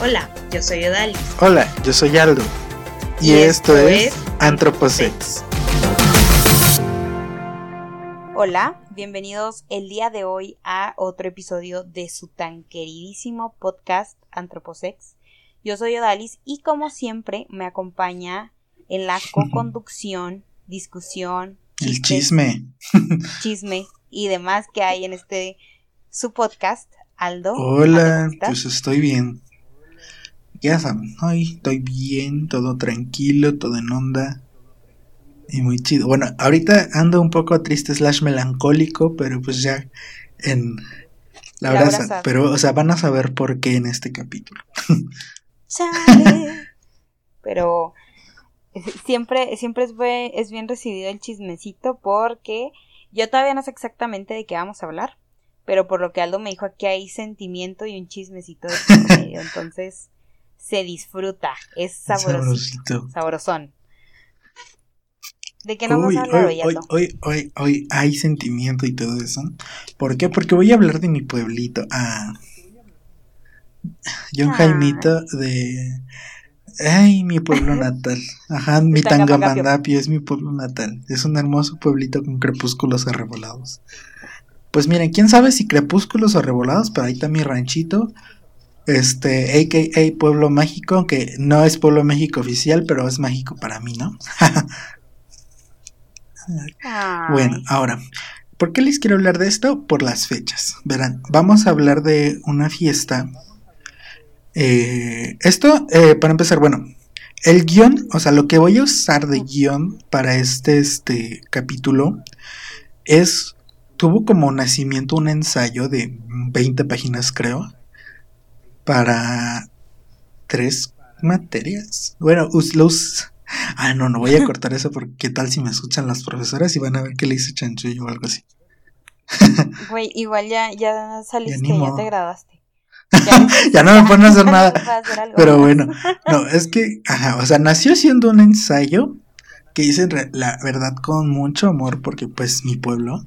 Hola, yo soy Odalis. Hola, yo soy Aldo. Y, esto, es Antroposex. Hola, bienvenidos el día de hoy a otro episodio de su tan queridísimo podcast Antroposex. Yo soy Odalis y como siempre me acompaña en la co-conducción, discusión, el chisme, chisme y demás que hay en este su podcast, Aldo. Hola, pues estoy bien ya saben, ay, estoy bien, todo tranquilo, todo en onda. Y muy chido. Bueno, ahorita ando un poco triste slash melancólico, pero pues ya en la, verdad, pero o sea, van a saber por qué en este capítulo. pero siempre, siempre es, es bien recibido el chismecito porque yo todavía no sé exactamente de qué vamos a hablar, pero por lo que Aldo me dijo aquí hay sentimiento y un chismecito de medio, entonces se disfruta, es sabrosito, sabrosón. ¿De qué nos hoy, vamos a hoy, hoy, hoy, hoy, hay sentimiento y todo eso. ¿Por qué? Porque voy a hablar de mi pueblito. Ah. John Jaimito de... Ay, mi pueblo natal. Ajá, mi Tangamandapio es mi pueblo natal. Es un hermoso pueblito con crepúsculos arrebolados. Pues miren, quién sabe si crepúsculos arrebolados, pero ahí está mi ranchito este, AKA Pueblo Mágico, que no es Pueblo México oficial, pero es mágico para mí, ¿no? bueno, ahora, ¿por qué les quiero hablar de esto? Por las fechas. Verán, vamos a hablar de una fiesta. Eh, esto, eh, para empezar, bueno, el guion, o sea, lo que voy a usar de guion para este, este capítulo es, tuvo como nacimiento un ensayo de 20 páginas, creo para tres materias. Bueno, los... Ah, no, no voy a cortar eso porque qué tal si me escuchan las profesoras y van a ver que le hice chanchullo o algo así. Güey, igual ya, ya saliste, ya, te graduaste. Ya, no me ponen a hacer nada. Pero bueno, no, es que, ajá, o sea, nació siendo un ensayo que hice la verdad con mucho amor porque pues mi pueblo,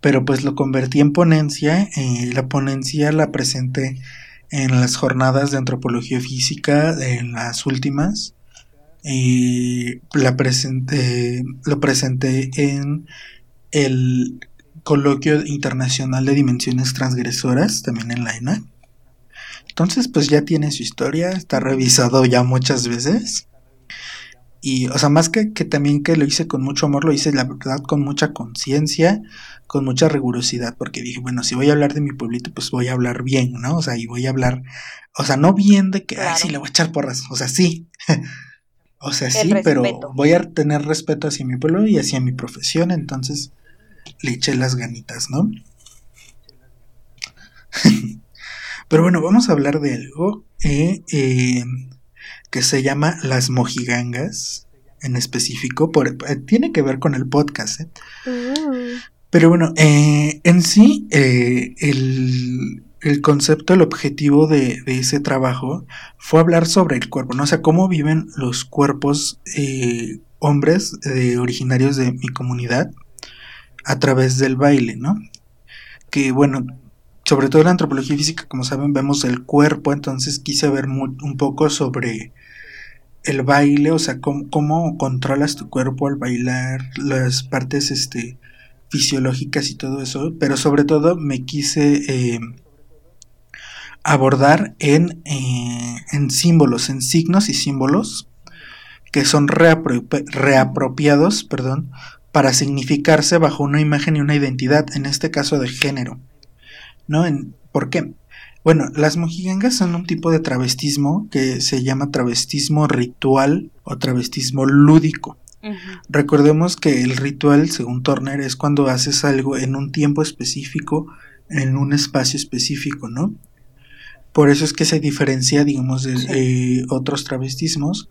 pero pues lo convertí en ponencia y la ponencia la presenté en las jornadas de antropología física, en las últimas. Y la presenté, lo presenté en el coloquio internacional de dimensiones transgresoras, también en la ENA. Entonces, pues ya tiene su historia, está revisado ya muchas veces. Y, o sea, más que, que también que lo hice con mucho amor, lo hice, la verdad, con mucha conciencia, con mucha rigurosidad, porque dije, bueno, si voy a hablar de mi pueblito, pues voy a hablar bien, ¿no? O sea, y voy a hablar, o sea, no bien de que, ay, sí, le voy a echar porras, o sea, sí. o sea, sí, pero voy a tener respeto hacia mi pueblo y hacia mi profesión, entonces le eché las ganitas, ¿no? pero bueno, vamos a hablar de algo eh, eh, que se llama las mojigangas en específico, por, eh, tiene que ver con el podcast. ¿eh? Mm. Pero bueno, eh, en sí, eh, el, concepto, el objetivo de, ese trabajo fue hablar sobre el cuerpo, ¿no? O sea, cómo viven los cuerpos hombres originarios de mi comunidad a través del baile, ¿no? Que bueno, sobre todo en la antropología física, como saben, vemos el cuerpo, entonces quise ver un poco sobre el baile, o sea, cómo, controlas tu cuerpo al bailar, las partes, este, fisiológicas y todo eso, pero sobre todo me quise eh, abordar en, eh, en, símbolos, en signos y símbolos que son reapropiados perdón, para significarse bajo una imagen y una identidad, en este caso de género. ¿No? En, ¿Por qué? Bueno, las mojigangas son un tipo de travestismo que se llama travestismo ritual o travestismo lúdico. Recordemos que el ritual, según Turner, es cuando haces algo en un tiempo específico, en un espacio específico, ¿no? Por eso es que se diferencia, digamos, de eh, otros travestismos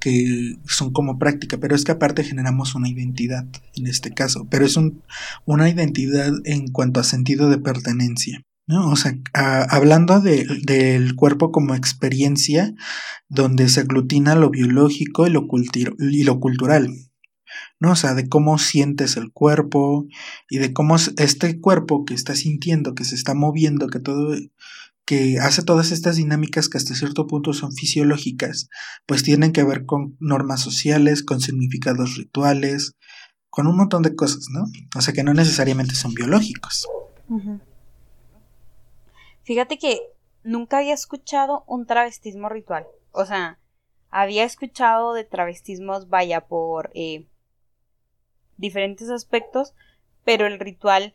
que son como práctica, pero es que aparte generamos una identidad en este caso, pero es un, una identidad en cuanto a sentido de pertenencia. ¿No? O sea, hablando de, del cuerpo como experiencia, donde se aglutina lo biológico y lo, y lo cultural, ¿no? O sea, de cómo sientes el cuerpo y de cómo este cuerpo que está sintiendo, que se está moviendo, que todo, que hace todas estas dinámicas que hasta cierto punto son fisiológicas, pues tienen que ver con normas sociales, con significados rituales, con un montón de cosas, ¿no? O sea que no necesariamente son biológicos. Fíjate que nunca había escuchado un travestismo ritual. O sea, había escuchado de travestismos, vaya, por eh, diferentes aspectos, pero el ritual,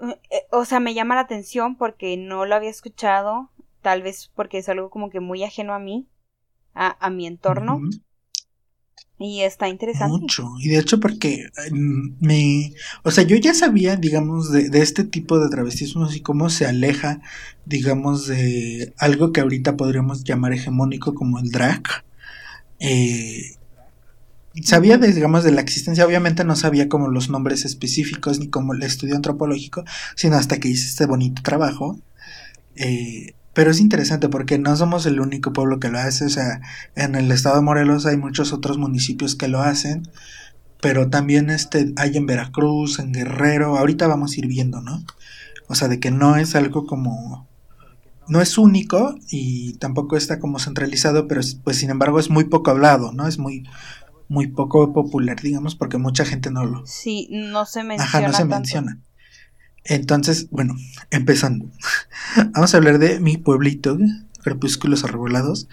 eh, o sea, me llama la atención porque no lo había escuchado, tal vez porque es algo como que muy ajeno a mí, a, mi entorno. Y está interesante. Mucho. Y de hecho porque mm, me... O sea, yo ya sabía, digamos, de, de este tipo de travestismos y cómo se aleja, digamos, de algo que ahorita podríamos llamar hegemónico como el drag. Eh, sabía, de, digamos, de la existencia, obviamente no sabía como los nombres específicos ni como el estudio antropológico, sino hasta que hice este bonito trabajo. Eh, pero es interesante porque no somos el único pueblo que lo hace, o sea, en el estado de Morelos hay muchos otros municipios que lo hacen, pero también este hay en Veracruz, en Guerrero, ahorita vamos a ir viendo, ¿no? O sea, de que no es algo como no es único y tampoco está como centralizado, pero pues sin embargo es muy poco hablado, ¿no? Es muy muy poco popular, digamos, porque mucha gente no lo Sí, no se menciona. Ajá, no se menciona. Entonces, bueno, empezando. Vamos a hablar de mi pueblito, Crepúsculos Arrebolados.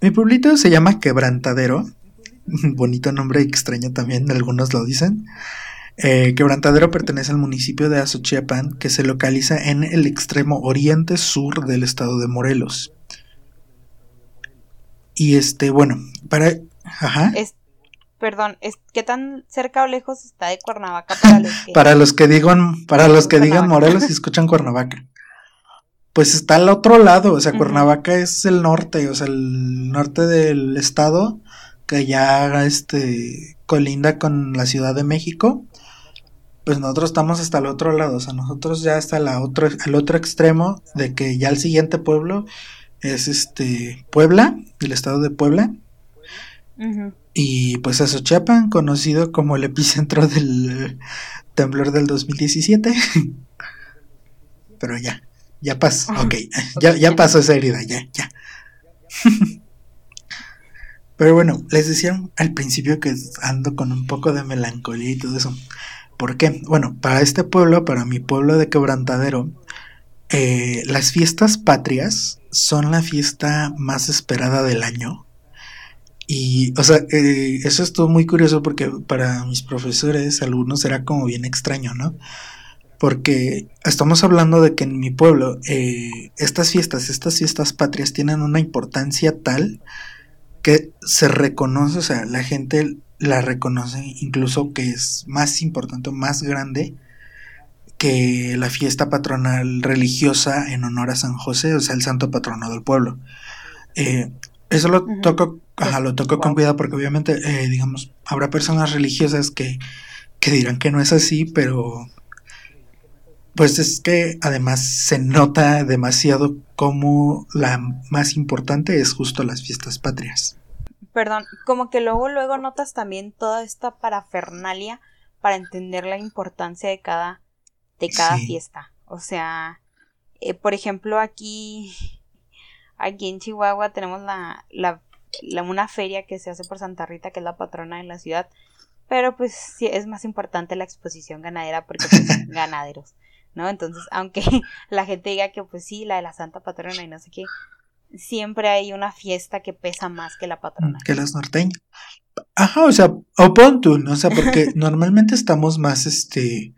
Mi pueblito se llama Quebrantadero. Bonito nombre extraño también, algunos lo dicen. Eh, Quebrantadero pertenece al municipio de Azochiapan, que se localiza en el extremo oriente sur del estado de Morelos. Y este, bueno, para. Ajá. Perdón, ¿qué tan cerca o lejos está de Cuernavaca para los que, para los que digan, para los que digan Morelos y escuchan Cuernavaca? Pues está al otro lado, o sea, Cuernavaca es el norte, o sea, el norte del estado que ya este colinda con la Ciudad de México. Pues nosotros estamos hasta el otro lado, o sea, nosotros ya hasta la otro, al otro extremo de que ya el siguiente pueblo es este Puebla, el estado de Puebla. Y pues Azochiapan, conocido como el epicentro del temblor del 2017. Pero ya, ya pasó, ok, ya, ya pasó esa herida, ya, ya. Pero bueno, les decía al principio que ando con un poco de melancolía y todo eso. ¿Por qué? Bueno, para este pueblo, para mi pueblo de Quebrantadero, eh, las fiestas patrias son la fiesta más esperada del año y, o sea, eh, eso estuvo muy curioso porque para mis profesores, algunos era como bien extraño, ¿no? Porque estamos hablando de que en mi pueblo eh, estas fiestas, estas fiestas patrias tienen una importancia tal que se reconoce, o sea, la gente la reconoce incluso que es más importante, más grande que la fiesta patronal religiosa en honor a San José, o sea, el santo patrono del pueblo. Eh, eso lo toco, ajá, lo toco con cuidado porque obviamente, eh, digamos, habrá personas religiosas que, que dirán que no es así, pero pues es que además se nota demasiado como la más importante es justo las fiestas patrias. Perdón, como que luego luego notas también toda esta parafernalia para entender la importancia de cada de cada fiesta. O sea, eh, por ejemplo, aquí Aquí en Chihuahua tenemos la, la, una feria que se hace por Santa Rita, que es la patrona de la ciudad. Pero pues sí, es más importante la exposición ganadera porque pues, son ganaderos, ¿no? Entonces, aunque la gente diga que pues sí, la de la Santa Patrona y no sé qué, siempre hay una fiesta que pesa más que la patrona. Que las norteñas. Ajá, o sea, o pon tú, ¿no? O sea, porque normalmente estamos más, este,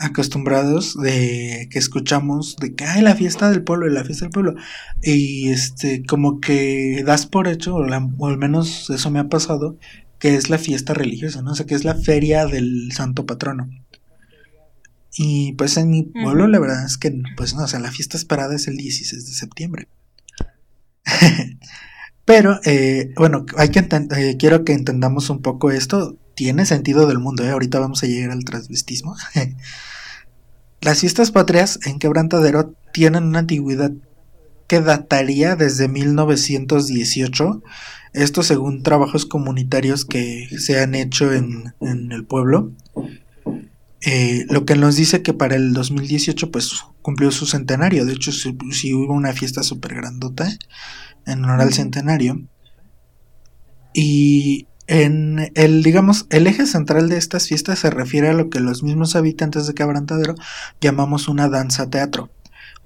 acostumbrados de que escuchamos de que hay la fiesta del pueblo y la fiesta del pueblo y este como que das por hecho o, al menos eso me ha pasado que es la fiesta religiosa no o sea que es la feria del santo patrono. Y pues en mi pueblo la verdad es que pues no o sea la fiesta esperada es el 16 de septiembre. Pero eh, bueno hay que eh, quiero que entendamos un poco esto tiene sentido del mundo ¿eh? ahorita vamos a llegar al transvestismo Las fiestas patrias en Quebrantadero tienen una antigüedad que dataría desde 1918, esto según trabajos comunitarios que se han hecho en, el pueblo. eh, lo que nos dice que para el 2018 pues cumplió su centenario, de hecho sí, hubo una fiesta súper grandota en honor al centenario. Y en el, digamos, el eje central de estas fiestas se refiere a lo que los mismos habitantes de Quebrantadero llamamos una danza teatro,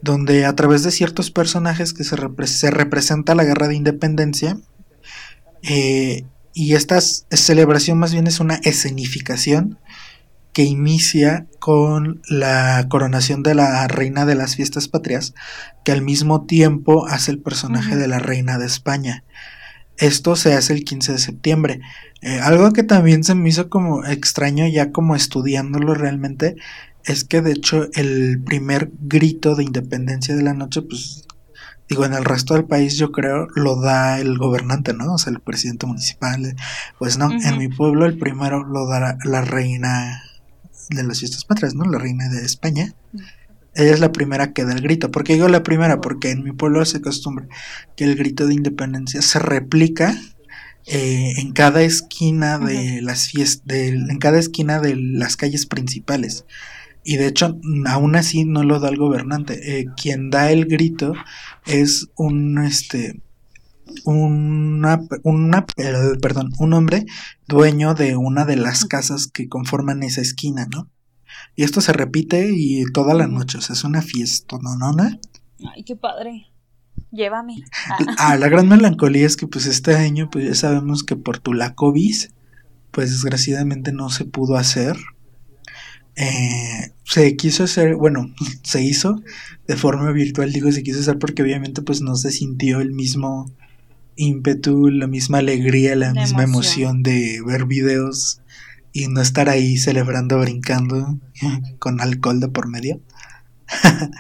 donde a través de ciertos personajes que se, se representa la guerra de independencia, eh, y esta celebración más bien es una escenificación que inicia con la coronación de la reina de las fiestas patrias, que al mismo tiempo hace el personaje de la reina de España. Esto se hace el 15 de septiembre. Eh, algo que también se me hizo como extraño ya como estudiándolo realmente es que de hecho el primer grito de independencia de la noche pues digo en el resto del país yo creo lo da el gobernante, ¿no? O sea, el presidente municipal. Pues no, en mi pueblo el primero lo da la, reina de las fiestas patrias, ¿no? La reina de España. Ella es la primera que da el grito. ¿Por qué digo la primera? Porque en mi pueblo se acostumbra que el grito de independencia se replica eh, en cada esquina de las fiestas, en cada esquina de las calles principales. Y de hecho, aún así no lo da el gobernante. Eh, quien da el grito es un este una, una perdón, un hombre dueño de una de las casas que conforman esa esquina, ¿no? Y esto se repite y toda la noche, o sea, es una fiesta, ¿no? ¿no? Ay, qué padre. Llévame. Ah. la gran melancolía es que pues este año pues ya sabemos que por tu la COVID pues desgraciadamente no se pudo hacer. Eh, se quiso hacer, bueno, se hizo de forma virtual, digo se quiso hacer porque obviamente pues no se sintió el mismo ímpetu, la misma alegría, la, misma emoción. de ver videos y no estar ahí celebrando, brincando con alcohol de por medio.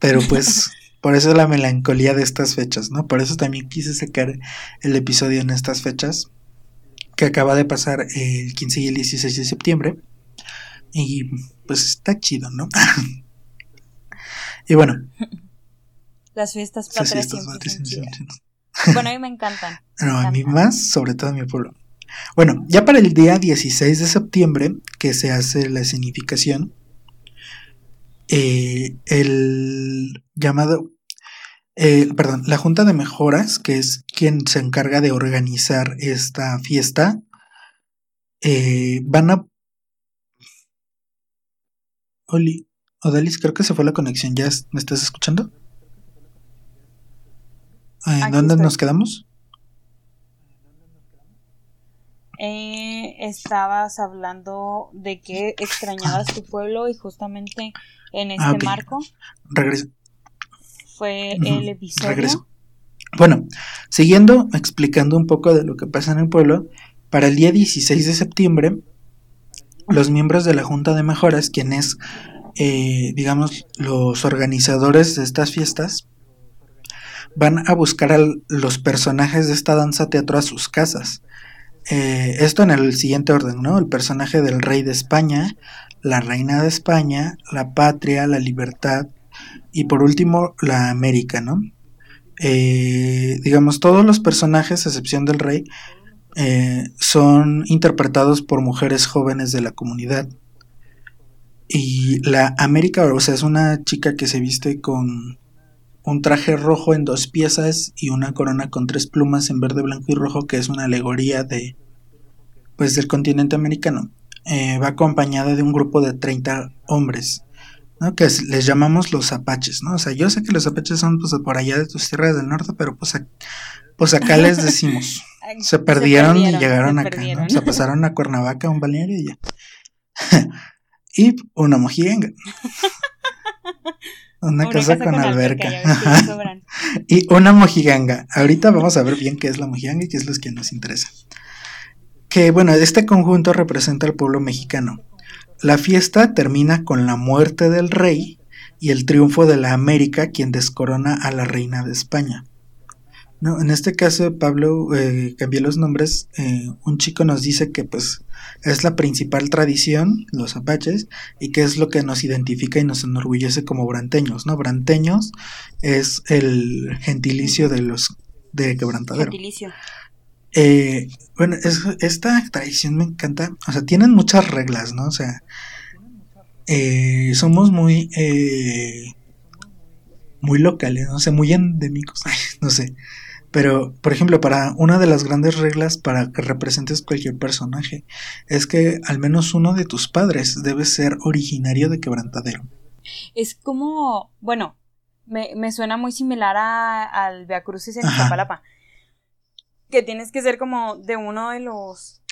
Pero pues por eso la melancolía de estas fechas, ¿no? Por eso también quise sacar el episodio en estas fechas que acaba de pasar el 15 y el 16 de septiembre. Y pues está chido, ¿no? y bueno. Las fiestas patrias Bueno, a mí me encantan. no, a mí más, sobre todo a mi pueblo. Bueno, ya para el día 16 de septiembre, que se hace la significación, eh, el llamado, eh, perdón, la Junta de Mejoras, que es quien se encarga de organizar esta fiesta, eh, van a... Oli, Odalis, creo que se fue la conexión, ¿ya me estás escuchando? ¿En dónde nos quedamos? Eh, estabas hablando de que extrañabas tu pueblo y justamente en ah, este marco regreso fue el episodio regreso. bueno siguiendo explicando un poco de lo que pasa en el pueblo para el día 16 de septiembre los miembros de la junta de mejoras quienes eh, digamos los organizadores de estas fiestas van a buscar a los personajes de esta danza teatro a sus casas. Eh, esto en el siguiente orden, ¿no? El personaje del rey de España, la reina de España, la patria, la libertad y por último la América, ¿no? Eh, digamos, todos los personajes, a excepción del rey, eh, son interpretados por mujeres jóvenes de la comunidad. Y la América, o sea, es una chica que se viste con un traje rojo en dos piezas y una corona con tres plumas en verde, blanco y rojo, que es una alegoría de pues del continente americano. Eh, va acompañada de un grupo de 30 hombres, ¿no? que les llamamos los apaches, ¿no? O sea, yo sé que los apaches son pues, por allá de tus tierras del norte, pero pues, pues acá les decimos. Se perdieron, y llegaron acá, ¿no? O sea, pasaron a Cuernavaca, un balneario y ya. y una mojienga. Una, casa, con, alberca. y una mojiganga. Ahorita vamos a ver bien qué es la mojiganga y qué es lo que nos interesa. Que bueno, este conjunto representa al pueblo mexicano. La fiesta termina con la muerte del rey y el triunfo de la América, quien descorona a la reina de España. No, en este caso, Pablo, eh, cambié los nombres. Eh, un chico nos dice que pues es la principal tradición, los apaches, y que es lo que nos identifica y nos enorgullece como branteños, ¿no? Branteños es el gentilicio de los de quebrantadero. Gentilicio. Eh, bueno, esta tradición me encanta, o sea, tienen muchas reglas, ¿no? O sea, eh, somos muy, eh, muy locales, no sé, muy endémicos, no sé. Pero, por ejemplo, para una de las grandes reglas para que representes cualquier personaje es que al menos uno de tus padres debe ser originario de quebrantadero. Es como, bueno, me, me suena muy similar a, al Via Crucis en Iztapalapa. Que tienes que ser como de uno de los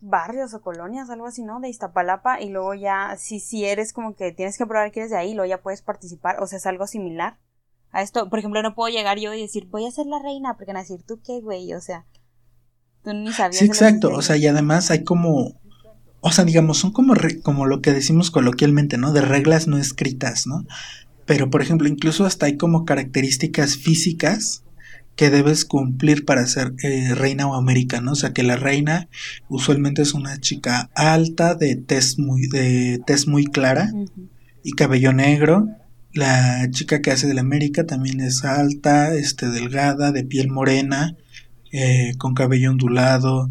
barrios o colonias, algo así, ¿no? De Iztapalapa y luego ya, si, si eres como que tienes que probar que eres de ahí, luego ya puedes participar, o sea, es algo similar a esto. Por ejemplo, no puedo llegar yo y decir, voy a ser la reina, porque van a decir, ¿tú qué, güey? O sea, tú ni sabías. Sí, exacto, o sea, y además hay como, o sea, digamos, son como, como lo que decimos coloquialmente, ¿no? De reglas no escritas, ¿no? Pero, por ejemplo, incluso hasta hay como características físicas que debes cumplir para ser eh, reina o américa, ¿no? O sea, que la reina usualmente es una chica alta, de tez muy, de tez muy clara y cabello negro. La chica que hace de la América también es alta, este, delgada, de piel morena, eh, con cabello ondulado,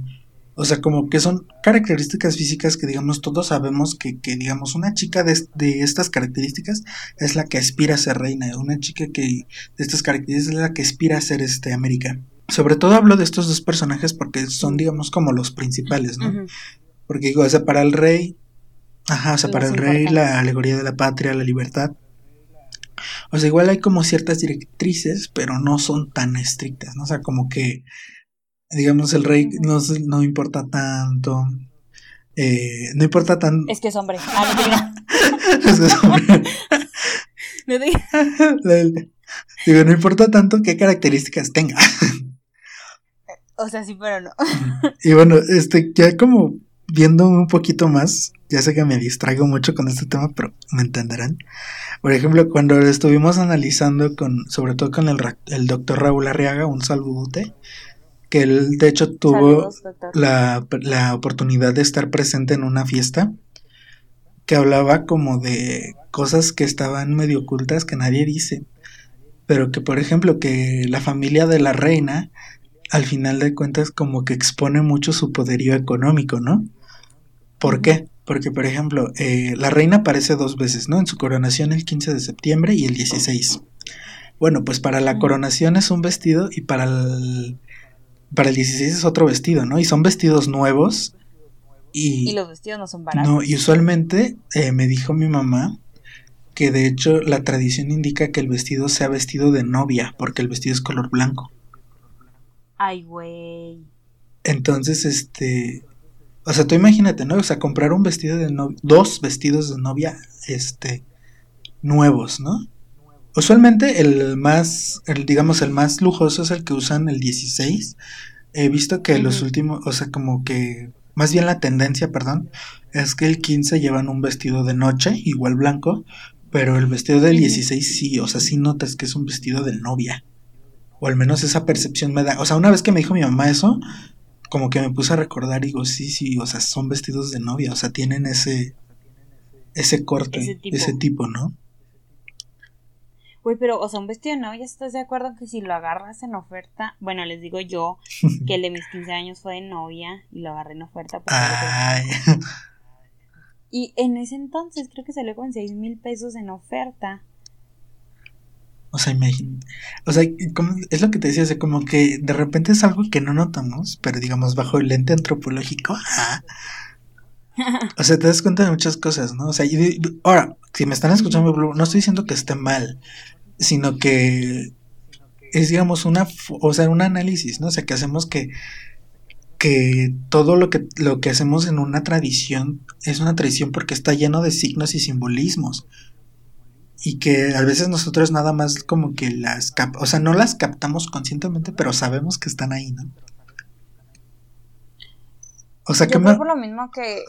o sea, como que son características físicas que, digamos, todos sabemos que, que digamos, una chica de, de, estas características es la que aspira a ser reina. Una chica que de estas características es la que aspira a ser este, América. Sobre todo hablo de estos dos personajes porque son, digamos, como los principales, ¿no? Porque digo, o sea, para el rey, ajá, o sea, para el rey la alegoría de la patria, la libertad. O sea, igual hay como ciertas directrices, pero no son tan estrictas, ¿no? O sea, como que digamos, el rey no, no importa tanto. Eh, no importa tanto. Es que es hombre. Ah, no es que es hombre. Digo, no importa tanto qué características tenga. O sea, sí, pero no. Y bueno, este, ya como viendo un poquito más, ya sé que me distraigo mucho con este tema, pero me entenderán. Por ejemplo, cuando estuvimos analizando con, sobre todo con el, el doctor Raúl Arriaga, un saludote, que él de hecho tuvo la, la, oportunidad de estar presente en una fiesta que hablaba como de cosas que estaban medio ocultas que nadie dice, pero que por ejemplo que la familia de la reina al final de cuentas como que expone mucho su poderío económico, ¿no? ¿Por qué? Porque, por ejemplo, eh, la reina aparece dos veces, ¿no? En su coronación el 15 de septiembre y el 16. Bueno, pues para la coronación es un vestido y para el, para el 16 es otro vestido, ¿no? Y son vestidos nuevos. Y, los vestidos no son baratos. No, y usualmente eh, me dijo mi mamá que de hecho la tradición indica que el vestido sea vestido de novia, porque el vestido es color blanco. Ay, güey. Entonces, este. O sea, tú imagínate, ¿no? O sea, comprar un vestido de novia. Dos vestidos de novia, este. Nuevos, ¿no? Usualmente el más, el, digamos, el más lujoso es el que usan el 16. He visto que los últimos, o sea, como que, más bien la tendencia, perdón, es que el 15 llevan un vestido de noche, igual blanco, pero el vestido del 16 sí, o sea, sí notas que es un vestido de novia. O al menos esa percepción me da. O sea, una vez que me dijo mi mamá eso, como que me puse a recordar y digo, sí, sí, o sea, son vestidos de novia, o sea, tienen ese, ese corte, ese tipo ¿no? Güey, pero, o sea, un vestido de novia, ¿estás de acuerdo que si lo agarras en oferta? Bueno, les digo yo que el de mis 15 años fue de novia y lo agarré en oferta. Ay. Y en ese entonces creo que salió con 6 mil pesos en oferta. O sea, imagínate. O sea, es lo que te decía, o como que de repente es algo que no notamos, pero digamos bajo el lente antropológico. O sea, te das cuenta de muchas cosas, ¿no? O sea, ahora, si me están escuchando, no estoy diciendo que esté mal, sino que es, digamos, una, o sea, un análisis, ¿no? O sea, que hacemos que, que todo lo que, lo que hacemos en una tradición es una tradición porque está lleno de signos y simbolismos. Y que a veces nosotros nada más como que las, o sea, no las captamos conscientemente, pero sabemos que están ahí, ¿no? O sea, que por lo mismo que,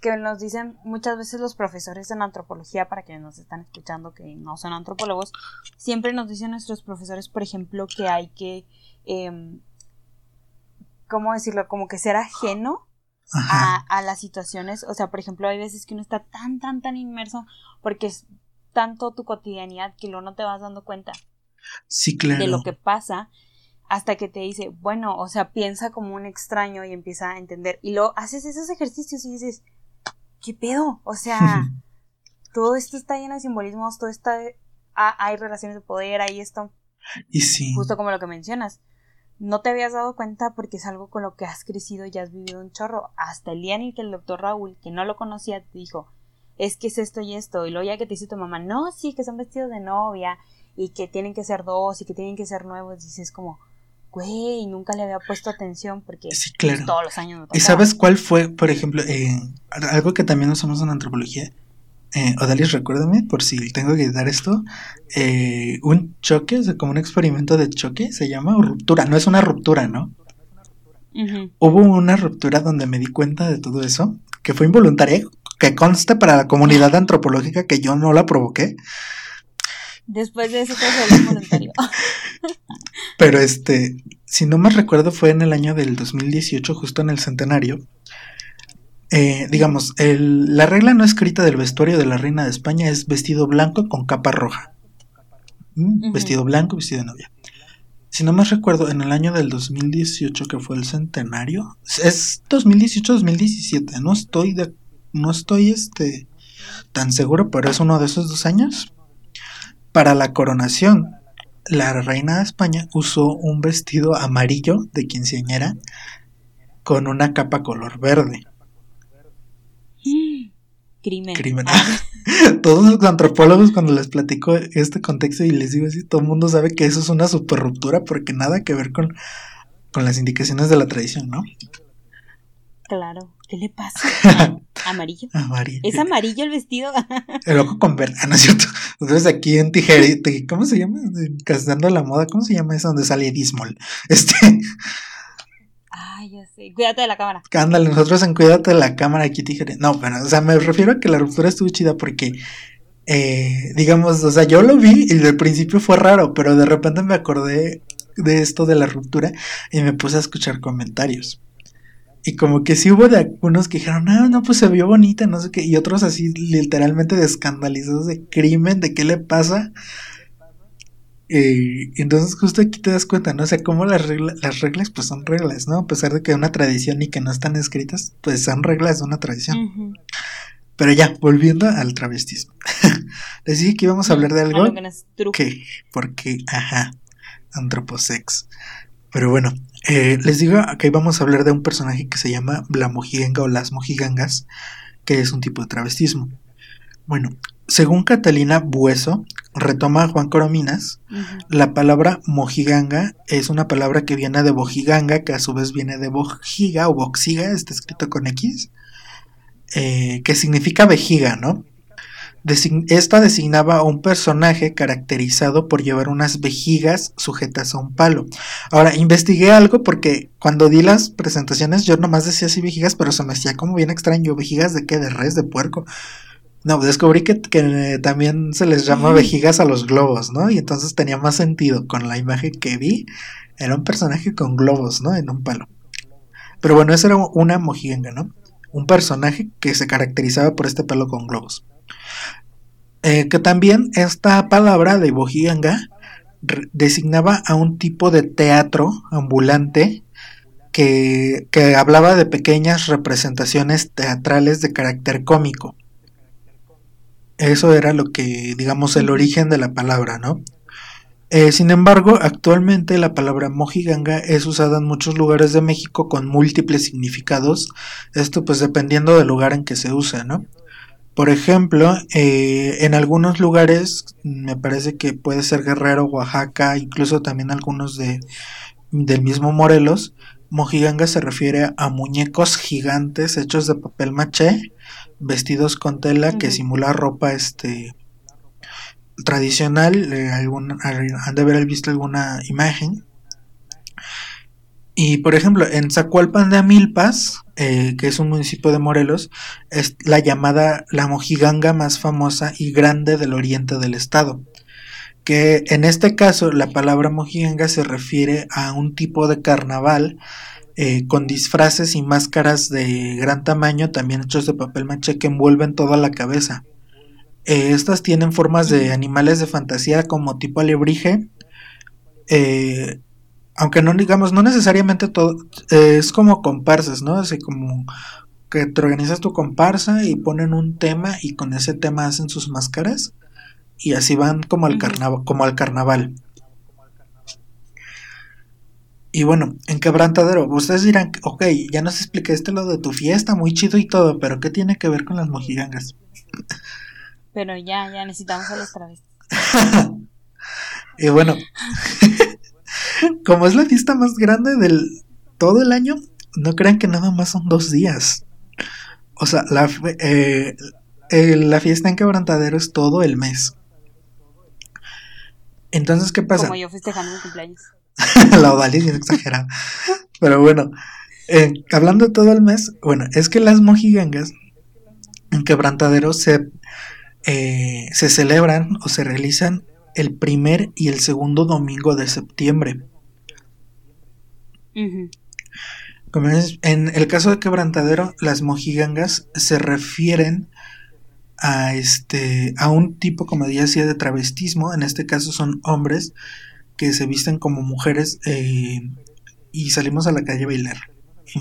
que nos dicen muchas veces los profesores en antropología, para quienes nos están escuchando que no son antropólogos, siempre nos dicen nuestros profesores, por ejemplo, que hay que, eh, ¿cómo decirlo? Como que ser ajeno a, a, las situaciones. O sea, por ejemplo, hay veces que uno está tan, tan, tan inmerso porque tanto tu cotidianidad que luego no te vas dando cuenta sí, claro. de lo que pasa hasta que te dice, bueno, o sea, piensa como un extraño y empieza a entender. Y luego haces esos ejercicios y dices, ¿qué pedo? O sea, todo esto está lleno de simbolismos, todo está, hay relaciones de poder, hay esto. Y sí. Justo como lo que mencionas. No te habías dado cuenta porque es algo con lo que has crecido y has vivido un chorro. Hasta el día en el que el doctor Raúl, que no lo conocía, te dijo, es que es esto y esto. Y luego ya que te dice tu mamá, no, sí, que son vestidos de novia y que tienen que ser dos y que tienen que ser nuevos. Dices como, güey, nunca le había puesto atención porque sí, claro. todos los años ¿Y sabes cuál fue, por ejemplo, eh, algo que también usamos en antropología? Eh, Odalis, recuérdame, por si tengo que dar esto, eh, un choque, o sea, como un experimento de choque, se llama, o ruptura, no es una ruptura, ¿no? Hubo una ruptura donde me di cuenta de todo eso, que fue involuntaria, que conste para la comunidad antropológica que yo no la provoqué. Después de eso, todo involuntario. Pero este, si no me recuerdo, fue en el año del 2018, justo en el centenario. Eh, digamos, la regla no escrita del vestuario de la reina de España es vestido blanco con capa roja. ¿Mm? Vestido blanco, vestido de novia. Si no me recuerdo, en el año del 2018, que fue el centenario, es 2018-2017, no estoy de, no estoy este tan seguro, pero es uno de esos dos años. Para la coronación, la reina de España usó un vestido amarillo de quinceañera con una capa color verde. Crimen. Ah. Todos los antropólogos cuando les platico este contexto y les digo así, todo el mundo sabe que eso es una super ruptura porque nada que ver con, con las indicaciones de la tradición, ¿no? Claro. ¿Qué le pasa? ¿Amarillo? Amarillo. ¿Es amarillo el vestido? el ojo con verde, ah, ¿no es cierto? Entonces aquí en Tijerita, ¿cómo se llama? Casando la moda, ¿cómo se llama eso donde sale Dismol? Este... Ay, ya sé. Cuídate de la cámara. Ándale, nosotros en Cuídate de la cámara aquí Tijerita. No, pero, o sea, me refiero a que la ruptura estuvo chida porque... Eh, digamos, o sea, yo lo vi y del principio fue raro, pero de repente me acordé de esto de la ruptura y me puse a escuchar comentarios. Y como que sí hubo de algunos que dijeron, no, no, pues se vio bonita, no sé qué, y otros así literalmente de escandalizados de crimen, de qué le pasa. Y entonces justo aquí te das cuenta, ¿no? O sea, cómo las reglas, las reglas pues son reglas, ¿no? A pesar de que es una tradición y que no están escritas, pues son reglas de una tradición. Pero ya, volviendo al travestismo. Les dije que íbamos a hablar de algo que, porque, ajá, antroposex. Pero bueno, eh, les digo que vamos a hablar de un personaje que se llama la mojiganga o las mojigangas, que es un tipo de travestismo. Bueno, según Catalina Bueso, retoma Juan Corominas, la palabra mojiganga es una palabra que viene de bojiganga, que a su vez viene de bojiga o boxiga, está escrito con X, eh, que significa vejiga, ¿no? Esta designaba a un personaje caracterizado por llevar unas vejigas sujetas a un palo. Ahora, investigué algo porque cuando di las presentaciones yo nomás decía así vejigas, pero se me hacía como bien extraño. ¿Vejigas de qué? ¿De res? ¿De puerco? No, descubrí que, también se les llama vejigas a los globos, ¿no? Y entonces tenía más sentido con la imagen que vi. Era un personaje con globos, ¿no? En un palo. Pero bueno, esa era una mojiganga, ¿no? Un personaje que se caracterizaba por este pelo con globos. Eh, que también esta palabra de bojiganga designaba a un tipo de teatro ambulante que, que, hablaba de pequeñas representaciones teatrales de carácter cómico. Eso era lo que, digamos, el origen de la palabra, ¿no? Eh, sin embargo, actualmente la palabra mojiganga es usada en muchos lugares de México con múltiples significados, esto pues dependiendo del lugar en que se usa, ¿no? Por ejemplo, eh, en algunos lugares, me parece que puede ser Guerrero, Oaxaca, incluso también algunos de, del mismo Morelos, mojiganga se refiere a muñecos gigantes hechos de papel maché, vestidos con tela que simula ropa este tradicional, eh, han de haber visto alguna imagen. Y por ejemplo, en Zacualpan de Amilpas, eh, que es un municipio de Morelos, es la llamada la mojiganga más famosa y grande del oriente del estado. Que en este caso la palabra mojiganga se refiere a un tipo de carnaval eh, con disfraces y máscaras de gran tamaño, también hechos de papel maché que envuelven toda la cabeza. Eh, estas tienen formas de animales de fantasía como tipo alebrije, aunque no digamos, no necesariamente todo, es como comparsas, ¿no? Así como que te organizas tu comparsa y ponen un tema y con ese tema hacen sus máscaras y así van como al carnaval, como al carnaval. Y bueno, en quebrantadero, ustedes dirán, ok, ya nos explicaste lo de tu fiesta, muy chido y todo, pero ¿qué tiene que ver con las mojigangas? Pero ya, ya necesitamos a los travestis. y bueno, como es la fiesta más grande del todo el año, no crean que nada más son dos días. O sea, la, eh, eh, la fiesta en quebrantadero es todo el mes. Entonces, ¿qué pasa? Como yo festejando mi cumpleaños. la Odalis es exagerada. Pero bueno, eh, hablando de todo el mes, bueno, es que las mojigangas en quebrantadero se, eh, se celebran o se realizan el primer y el segundo domingo de septiembre. Como en el caso de quebrantadero, las mojigangas se refieren a este a un tipo como decía de travestismo en este caso son hombres que se visten como mujeres eh, y salimos a la calle a bailar,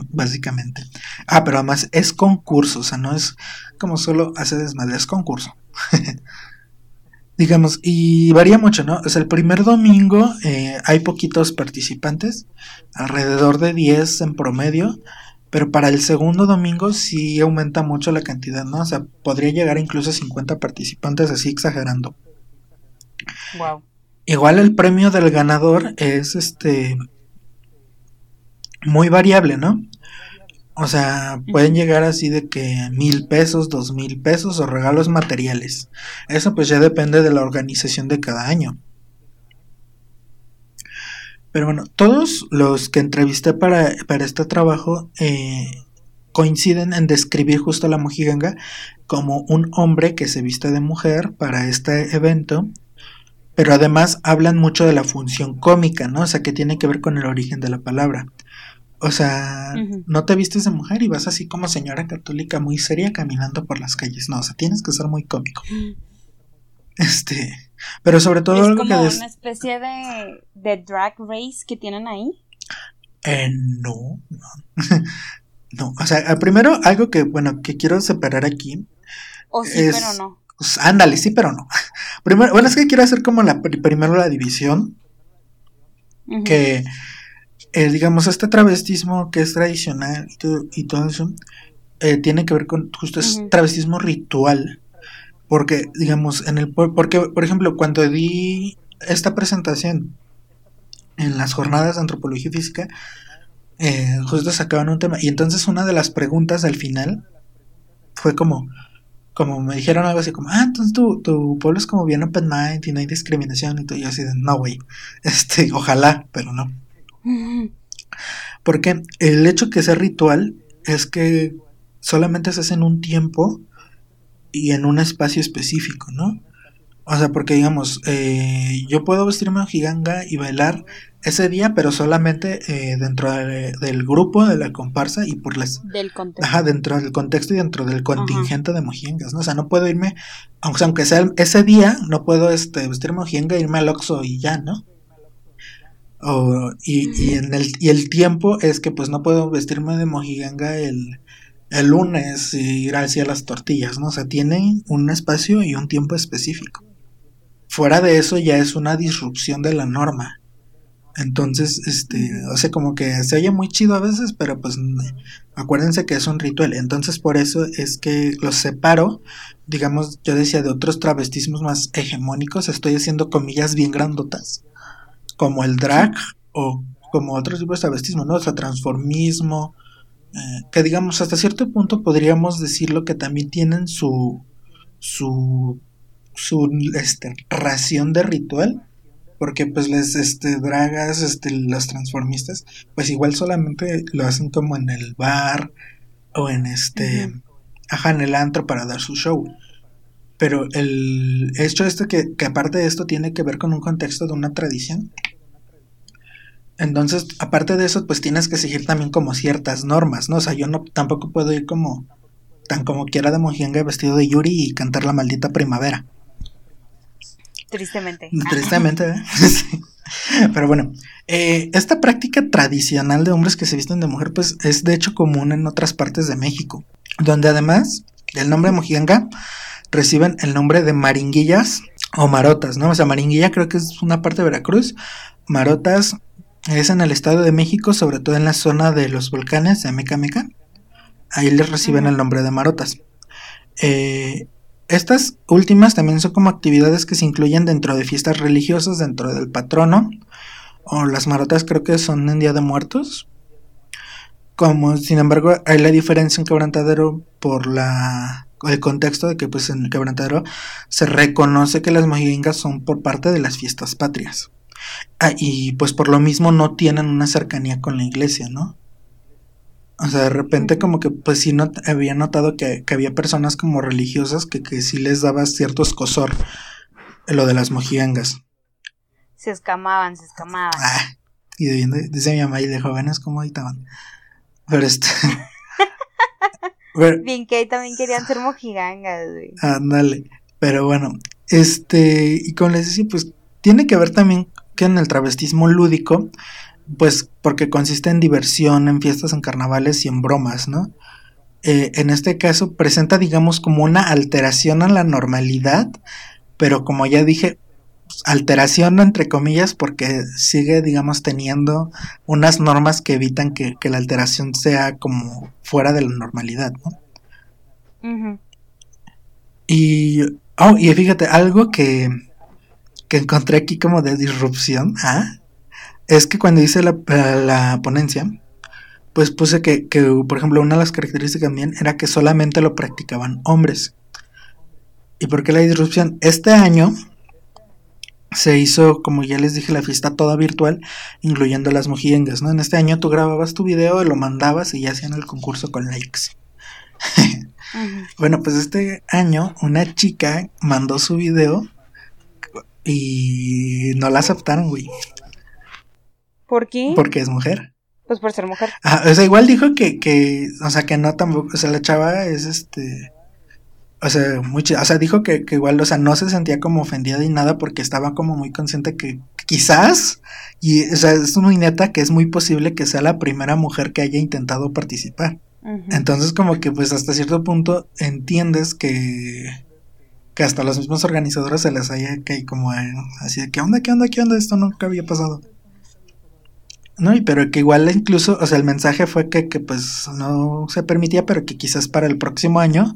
básicamente. Ah, pero además es concurso, o sea, no es como solo hace desmadre, es concurso. Digamos, y varía mucho, ¿no? O sea, el primer domingo eh, hay poquitos participantes, alrededor de 10 en promedio, pero para el segundo domingo sí aumenta mucho la cantidad, ¿no? O sea, podría llegar incluso a 50 participantes, así exagerando. Wow. Igual el premio del ganador es este muy variable, ¿no? O sea, pueden llegar así de que mil pesos, dos mil pesos o regalos materiales. Eso pues ya depende de la organización de cada año. Pero bueno, todos los que entrevisté para, para este trabajo eh, coinciden en describir justo a la mojiganga como un hombre que se viste de mujer para este evento pero además hablan mucho de la función cómica, ¿no? O sea, que tiene que ver con el origen de la palabra. O sea, no te vistes de mujer y vas así como señora católica muy seria caminando por las calles. No, o sea, tienes que ser muy cómico. Este, pero sobre todo ¿Es algo como una especie de, de drag race que tienen ahí. Eh, no, no. no, o sea, primero algo que, bueno, que quiero separar aquí. O sí, pero no. Pues, ándale, sí, pero no. Primero, bueno, es que quiero hacer como la primero la división. Que, eh, digamos, este travestismo que es tradicional y todo, eso, eh, tiene que ver con justo es travestismo ritual. Porque, digamos, en el. Porque, por ejemplo, cuando di esta presentación en las jornadas de antropología física, eh, justo sacaban un tema. Y entonces una de las preguntas al final fue como como me dijeron algo así como, ah, entonces tu, tu pueblo es como bien open mind y no hay discriminación y todo. Y yo así de, no, güey, este, ojalá, pero no. Porque el hecho que sea ritual es que solamente se hace en un tiempo y en un espacio específico, ¿no? O sea, porque digamos, eh, yo puedo vestirme en giganga y bailar ese día, pero solamente eh, dentro del grupo de la comparsa y por las... Del contexto. Ajá, dentro del contexto y dentro del contingente de mojiengas, ¿no? O sea, no puedo irme, aunque, aunque sea ese día, no puedo este, vestirme mojienga e irme al Oxxo y ya, ¿no? O, y, y, en el, y el tiempo es que pues no puedo vestirme de mojiganga el, el lunes y ir hacia las tortillas, ¿no? O sea, tienen un espacio y un tiempo específico. Fuera de eso ya es una disrupción de la norma. Entonces, este, o sea, como que se oye muy chido a veces, pero pues acuérdense que es un ritual. Entonces, por eso es que los separo, digamos, yo decía de otros travestismos más hegemónicos, estoy haciendo comillas bien grandotas, como el drag o como otros tipos de travestismo, ¿no? O sea, transformismo, eh, que digamos, hasta cierto punto podríamos decirlo que también tienen su, su, su este, ración de ritual porque pues les este dragas este los transformistas pues igual solamente lo hacen como en el bar o en este ajá en el antro para dar su show pero el hecho este que, que aparte de esto tiene que ver con un contexto de una tradición entonces aparte de eso pues tienes que seguir también como ciertas normas no o sea yo no tampoco puedo ir como tan como quiera de mojianga vestido de Yuri y cantar la maldita primavera Tristemente. Tristemente, ¿eh? Pero bueno, Eh, esta práctica tradicional de hombres que se visten de mujer, pues es de hecho común en otras partes de México, donde además del nombre mojiganga reciben el nombre de maringuillas o marotas, ¿no? O sea, maringuilla creo que es una parte de Veracruz, marotas es en el Estado de México, sobre todo en la zona de los volcanes de Meca Meca. Ahí les reciben el nombre de marotas. Eh, estas últimas también son como actividades que se incluyen dentro de fiestas religiosas, dentro del patrono. O las marotas creo que son en Día de Muertos. Como, sin embargo, hay la diferencia en quebrantadero por la el contexto de que pues en el quebrantadero se reconoce que las mojigangas son por parte de las fiestas patrias. Ah, y pues por lo mismo no tienen una cercanía con la iglesia, ¿no? O sea, de repente como que pues sí había notado que, había personas como religiosas que, que sí les daba cierto escosor lo de las mojigangas. Se escamaban, se escamaban. Ah, y de, dice mi mamá y de jóvenes cómo estaban. Pero este... Bien que ahí también querían ser mojigangas, güey. Ándale. Pero bueno, este, y como les decía, pues tiene que ver también que en el travestismo lúdico, pues porque consiste en diversión, en fiestas, en carnavales y en bromas, ¿no? Eh, en este caso presenta, digamos, como una alteración a la normalidad, pero como ya dije, alteración entre comillas, porque sigue, digamos, teniendo unas normas que evitan que, la alteración sea como fuera de la normalidad, ¿no? Y, oh, y fíjate, algo que, que encontré aquí como de disrupción, ¿ah? es que cuando hice la, ponencia, pues puse que, por ejemplo, una de las características también era que solamente lo practicaban hombres. ¿Y por qué la disrupción? Este año se hizo, como ya les dije, la fiesta toda virtual, incluyendo las mojiengas, ¿no? En este año tú grababas tu video, lo mandabas y ya hacían el concurso con likes. Bueno, pues este año una chica mandó su video y no la aceptaron, güey. ¿Por qué? Porque es mujer. Pues por ser mujer. o sea, igual dijo que, que, o sea, que no tampoco, o sea, la chava es este, o sea, muy o sea, dijo que, que, igual, o sea, no se sentía como ofendida ni nada porque estaba como muy consciente que quizás, y, o sea, es muy neta que es muy posible que sea la primera mujer que haya intentado participar. Entonces, como que, pues, hasta cierto punto entiendes que, que hasta los mismos organizadores se les haya que como eh, así de, ¿qué onda, qué onda, qué onda? Esto nunca había pasado. No, y pero que igual incluso, o sea, el mensaje fue que, que pues no se permitía, pero que quizás para el próximo año,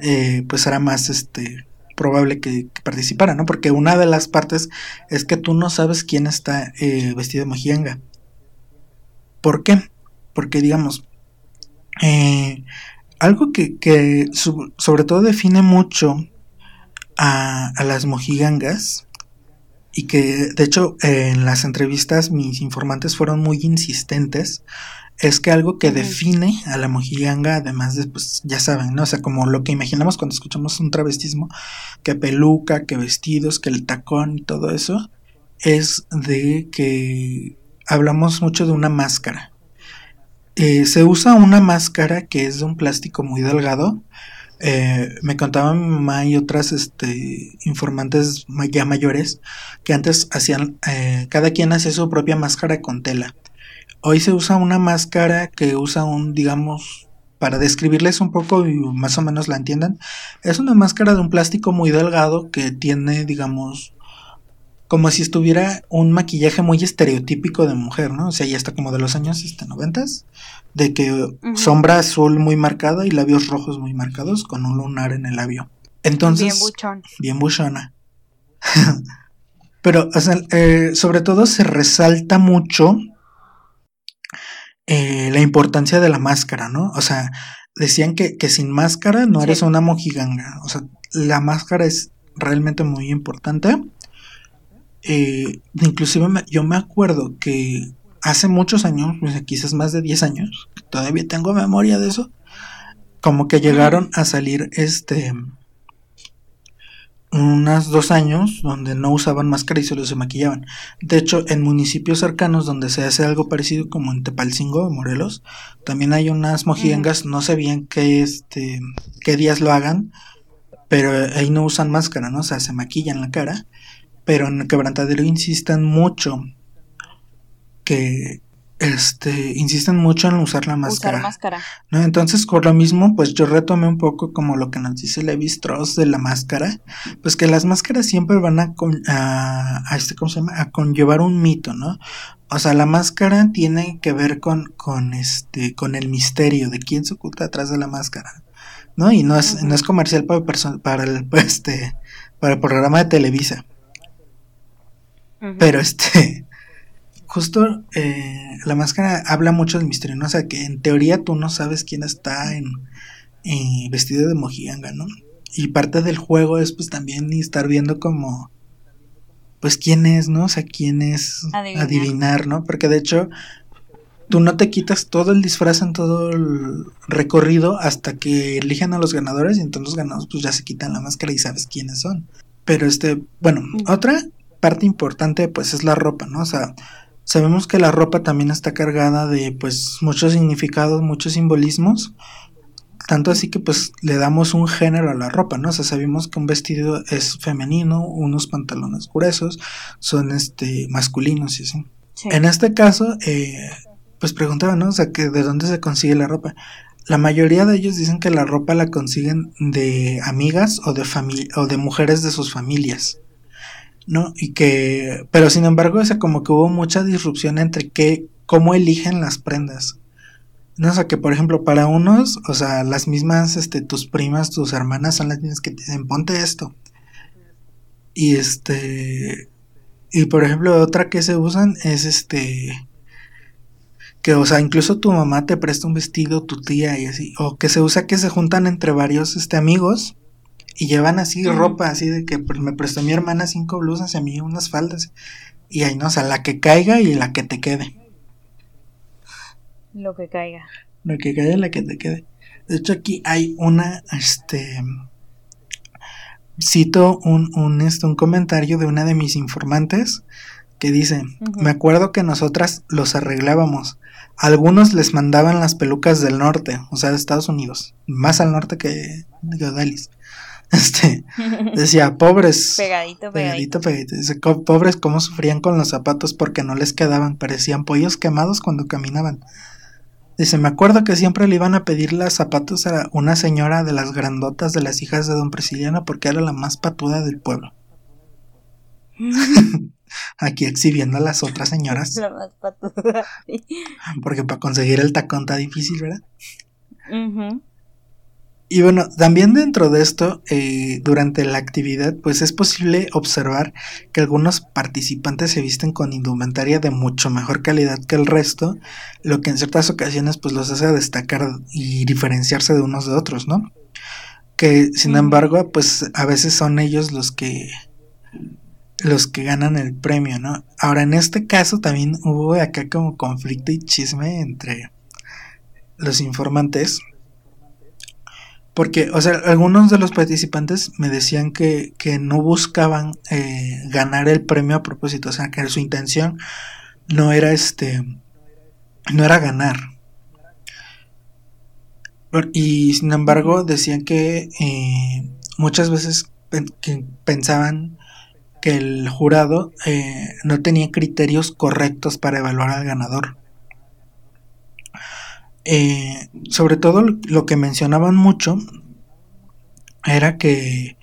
eh, pues era más este probable que, participara, ¿no? Porque una de las partes es que tú no sabes quién está eh, vestido de mojianga. ¿Por qué? Porque digamos, eh, algo que, que sobre todo define mucho a, las mojigangas y que de hecho en las entrevistas mis informantes fueron muy insistentes es que algo que define a la mojiganga, además de, pues ya saben, ¿no? O sea, como lo que imaginamos cuando escuchamos un travestismo, que peluca, que vestidos, que el tacón y todo eso, es de que hablamos mucho de una máscara. Eh, se usa una máscara que es de un plástico muy delgado, eh, me contaban mi mamá y otras este, informantes ya mayores que antes hacían, eh, cada quien hacía su propia máscara con tela. Hoy se usa una máscara que usa un, digamos, para describirles un poco y más o menos la entiendan, es una máscara de un plástico muy delgado que tiene, digamos, como si estuviera un maquillaje muy estereotípico de mujer, ¿no? O sea, ya está como de los años este, 90 de que sombra azul muy marcada y labios rojos muy marcados con un lunar en el labio. Entonces, bien buchón. Bien buchona. Pero, o sea, eh, sobre todo se resalta mucho eh, la importancia de la máscara, ¿no? O sea, decían que, que sin máscara no eres una mojiganga. O sea, la máscara es realmente muy importante. Eh, inclusive yo me acuerdo que hace muchos años, pues, quizás más de 10 años, todavía tengo memoria de eso, como que llegaron a salir este unos dos años donde no usaban máscara y solo se maquillaban. De hecho, en municipios cercanos donde se hace algo parecido como en Tepalcingo, Morelos, también hay unas mojiengas, no sé bien qué este qué días lo hagan, pero ahí no usan máscara, ¿no? O sea, se maquillan la cara, pero en el quebrantadero insisten mucho que este, insisten mucho en usar la máscara. Usar máscara. ¿no? Entonces, por lo mismo, pues yo retomé un poco como lo que nos dice Levi Strauss de la máscara, pues que las máscaras siempre van a, a, este, ¿cómo se llama? A conllevar un mito, ¿no? O sea, la máscara tiene que ver con, con este, con el misterio de quién se oculta detrás de la máscara, ¿no? Y no es, no es comercial para, para el, este, para el programa de Televisa. Pero este, justo eh, la máscara habla mucho del misterio, ¿no? O sea, que en teoría tú no sabes quién está en, vestido de mojiganga, ¿no? Y parte del juego es pues también estar viendo como, pues quién es, ¿no? O sea, quién es adivinar, ¿no? Porque de hecho tú no te quitas todo el disfraz en todo el recorrido hasta que eligen a los ganadores y entonces los ganadores pues ya se quitan la máscara y sabes quiénes son. Pero este, bueno, otra parte importante pues es la ropa, ¿no? O sea, Sabemos que la ropa también está cargada de pues muchos significados, muchos simbolismos. Tanto así que pues le damos un género a la ropa, ¿no? O sea, sabemos que un vestido es femenino, unos pantalones gruesos son este masculinos y así. En este caso, eh, pues preguntaba, ¿no? O sea, que de dónde se consigue la ropa. La mayoría de ellos dicen que la ropa la consiguen de amigas o de o de mujeres de sus familias. ¿No? Y que, pero sin embargo, o como que hubo mucha disrupción entre qué, cómo eligen las prendas. No, o sea, que por ejemplo, para unos, o sea, las mismas, este, tus primas, tus hermanas son las mismas que te dicen, ponte esto. Y este, y por ejemplo, otra que se usan es este, que, o sea, incluso tu mamá te presta un vestido, tu tía y así, o que se usa que se juntan entre varios, este, amigos y llevan así ropa, así de que me prestó mi hermana cinco blusas y a mí unas faldas. Y ahí no, o sea, la que caiga y la que te quede. Lo que caiga. Lo que caiga y la que te quede. De hecho, aquí hay una, este, cito un, un, este, un comentario de una de mis informantes que dice, me acuerdo que nosotras los arreglábamos. Algunos les mandaban las pelucas del norte, o sea, de Estados Unidos, más al norte que de Odalis. Este, decía, pobres. Pegadito, pegadito. Pegadito, Dice, pobres cómo sufrían con los zapatos porque no les quedaban, parecían pollos quemados cuando caminaban. Dice, me acuerdo que siempre le iban a pedir los zapatos a una señora de las grandotas de las hijas de don Prisciliano porque era la más patuda del pueblo. Aquí exhibiendo a las otras señoras. La más patuda. porque para conseguir el tacón está difícil, ¿verdad? Y bueno, también dentro de esto, eh, durante la actividad, pues es posible observar que algunos participantes se visten con indumentaria de mucho mejor calidad que el resto, lo que en ciertas ocasiones pues los hace destacar y diferenciarse de unos de otros, ¿no? Que sin embargo, pues a veces son ellos los que los que ganan el premio, ¿no? Ahora, en este caso también hubo acá como conflicto y chisme entre los informantes porque, o sea, algunos de los participantes me decían que, no buscaban eh, ganar el premio a propósito, o sea, que su intención no era este, no era ganar. Y sin embargo decían que eh, muchas veces pensaban que el jurado eh, no tenía criterios correctos para evaluar al ganador. Eh, sobre todo lo que mencionaban mucho era que,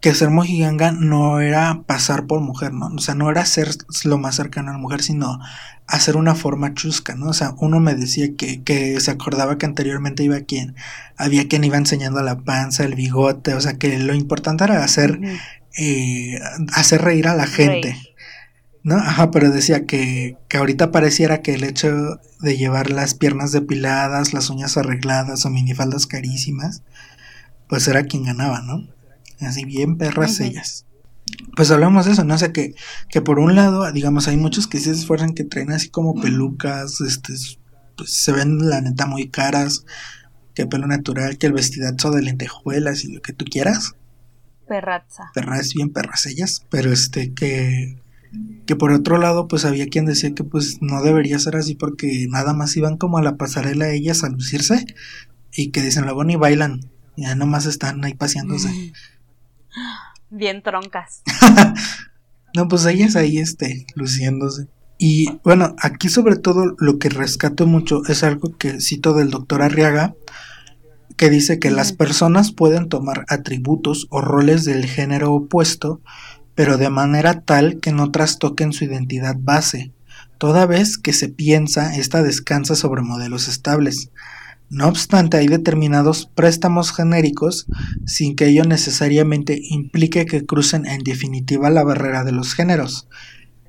que ser mojiganga no era pasar por mujer, ¿no? O sea, no era ser lo más cercano a la mujer, sino hacer una forma chusca, ¿no? O sea, uno me decía que, que se acordaba que anteriormente iba quien, había quien iba enseñando la panza, el bigote, o sea, que lo importante era hacer, eh, hacer reír a la gente. ¿No? Ajá, pero decía que, que ahorita pareciera que el hecho de llevar las piernas depiladas, las uñas arregladas o minifaldas carísimas, pues era quien ganaba, ¿no? Así bien perras ellas. Pues hablamos de eso, ¿no? O sea que, que por un lado, digamos, hay muchos que se esfuerzan que traen así como pelucas, este, pues se ven la neta muy caras, que pelo natural, que el vestidazo de lentejuelas y lo que tú quieras. Perraza. Perras bien perras ellas, pero este que que por otro lado pues había quien decía que pues no debería ser así porque nada más iban como a la pasarela ellas a lucirse y que dicen luego ni bailan ya nomás están ahí paseándose bien troncas. No pues ellas ahí este luciéndose. Y bueno, aquí sobre todo lo que rescato mucho es algo que cito del doctor Arriaga, que dice que las personas pueden tomar atributos o roles del género opuesto, pero de manera tal que no trastoquen su identidad base. Toda vez que se piensa, esta descansa sobre modelos estables. No obstante, hay determinados préstamos genéricos sin que ello necesariamente implique que crucen en definitiva la barrera de los géneros.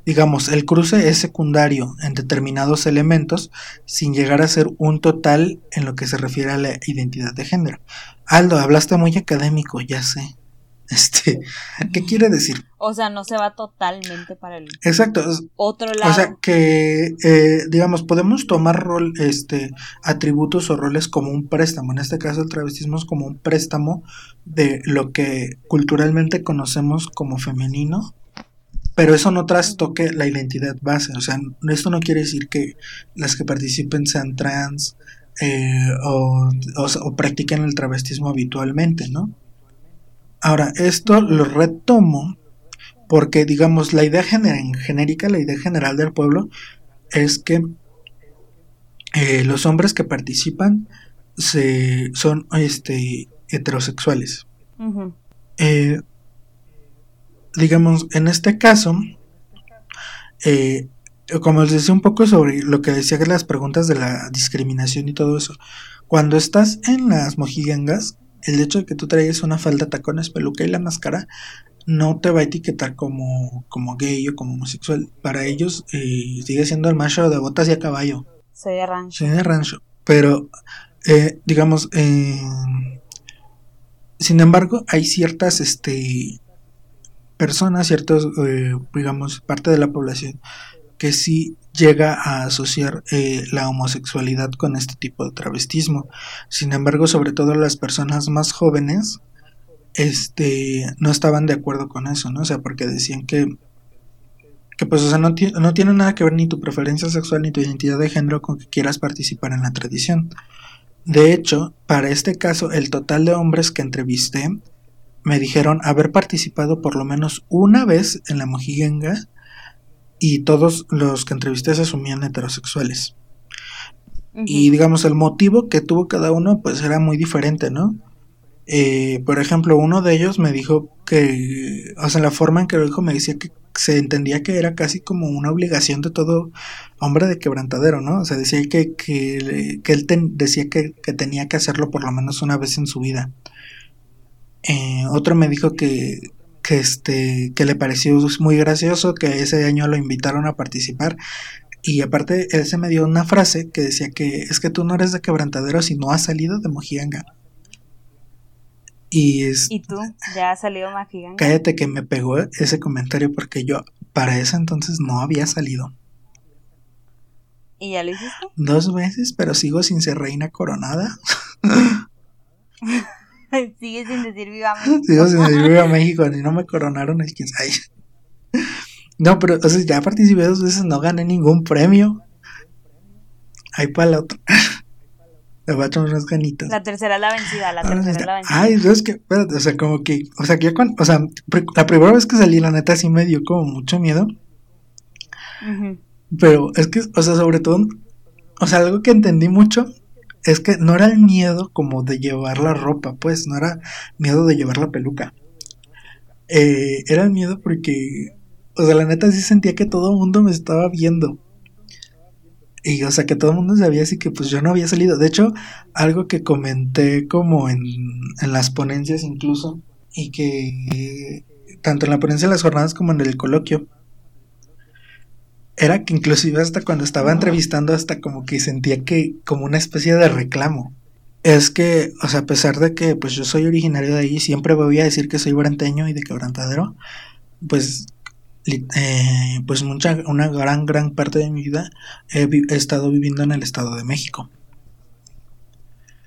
Digamos, el cruce es secundario en determinados elementos sin llegar a ser un total en lo que se refiere a la identidad de género. Aldo, hablaste muy académico, ya sé. Este, ¿qué quiere decir? O sea, no se va totalmente para el Exacto. otro lado. O sea, que eh, digamos, podemos tomar rol, este, atributos o roles como un préstamo. En este caso, el travestismo es como un préstamo de lo que culturalmente conocemos como femenino pero eso no trastoque la identidad base, o sea, esto no quiere decir que las que participen sean trans eh, o, o, practiquen el travestismo habitualmente, ¿no? Ahora, esto lo retomo porque, digamos, la idea genérica, la idea general del pueblo es que eh, los hombres que participan se, son este, heterosexuales. Digamos, en este caso, eh, como les decía un poco sobre lo que decía que las preguntas de la discriminación y todo eso, cuando estás en las mojigangas, el hecho de que tú traigas una falda, tacones, peluca y la máscara no te va a etiquetar como, como gay o como homosexual. Para ellos eh, sigue siendo el macho de botas y a caballo. Soy de rancho. Soy de rancho. Pero, eh, digamos, sin embargo, hay ciertas este, personas, ciertos, eh, digamos, parte de la población que sí llega a asociar eh, la homosexualidad con este tipo de travestismo. Sin embargo, sobre todo las personas más jóvenes, este, no estaban de acuerdo con eso, ¿no? O sea, porque decían que, que pues, o sea, no, no tiene nada que ver ni tu preferencia sexual ni tu identidad de género con que quieras participar en la tradición. De hecho, para este caso, el total de hombres que entrevisté me dijeron haber participado por lo menos una vez en la mojigenga y todos los que entrevisté se asumían heterosexuales. Y digamos, el motivo que tuvo cada uno pues era muy diferente, ¿no? Eh, por ejemplo, uno de ellos me dijo que, o sea, la forma en que lo dijo me decía que se entendía que era casi como una obligación de todo hombre de quebrantadero, ¿no? O sea, decía que, que, él decía que, que tenía que hacerlo por lo menos una vez en su vida. Eh, otro me dijo que, que, este, que le pareció muy gracioso, que ese año lo invitaron a participar. Y aparte, él se me dio una frase que decía que es que tú no eres de quebrantadero si no has salido de Mojianga. Y, es, ¿Y tú? ¿Ya has salido de Mojianga? Cállate que me pegó ese comentario porque yo para ese entonces no había salido. ¿Y ya lo hiciste? Dos veces, pero sigo sin ser reina coronada. Sigue sin decir viva México. Sigo sin decir viva México, ni no me coronaron el quién No, pero o sea, ya participé dos veces, no gané ningún premio. Ahí para la otra. Le voy a echar unas ganitas. La tercera la vencida, la tercera la vencida. Ay, es que, espérate, o sea, como que, o sea, que ya cuando, o sea, la primera vez que salí, la neta sí me dio como mucho miedo. Pero es que, o sea, sobre todo, o sea, algo que entendí mucho es que no era el miedo como de llevar la ropa, pues, no era miedo de llevar la peluca. Eh, era el miedo porque, o sea, la neta sí sentía que todo el mundo me estaba viendo. Y, o sea, que todo el mundo sabía así que pues yo no había salido. De hecho, algo que comenté como en, en las ponencias incluso, y que tanto en la ponencia de las jornadas como en el coloquio, era que inclusive hasta cuando estaba entrevistando hasta como que sentía que como una especie de reclamo. Es que, o sea, a pesar de que pues yo soy originario de ahí, siempre voy a decir que soy branteño y de quebrantadero, pues eh, pues mucha, una gran, gran parte de mi vida he, estado viviendo en el Estado de México.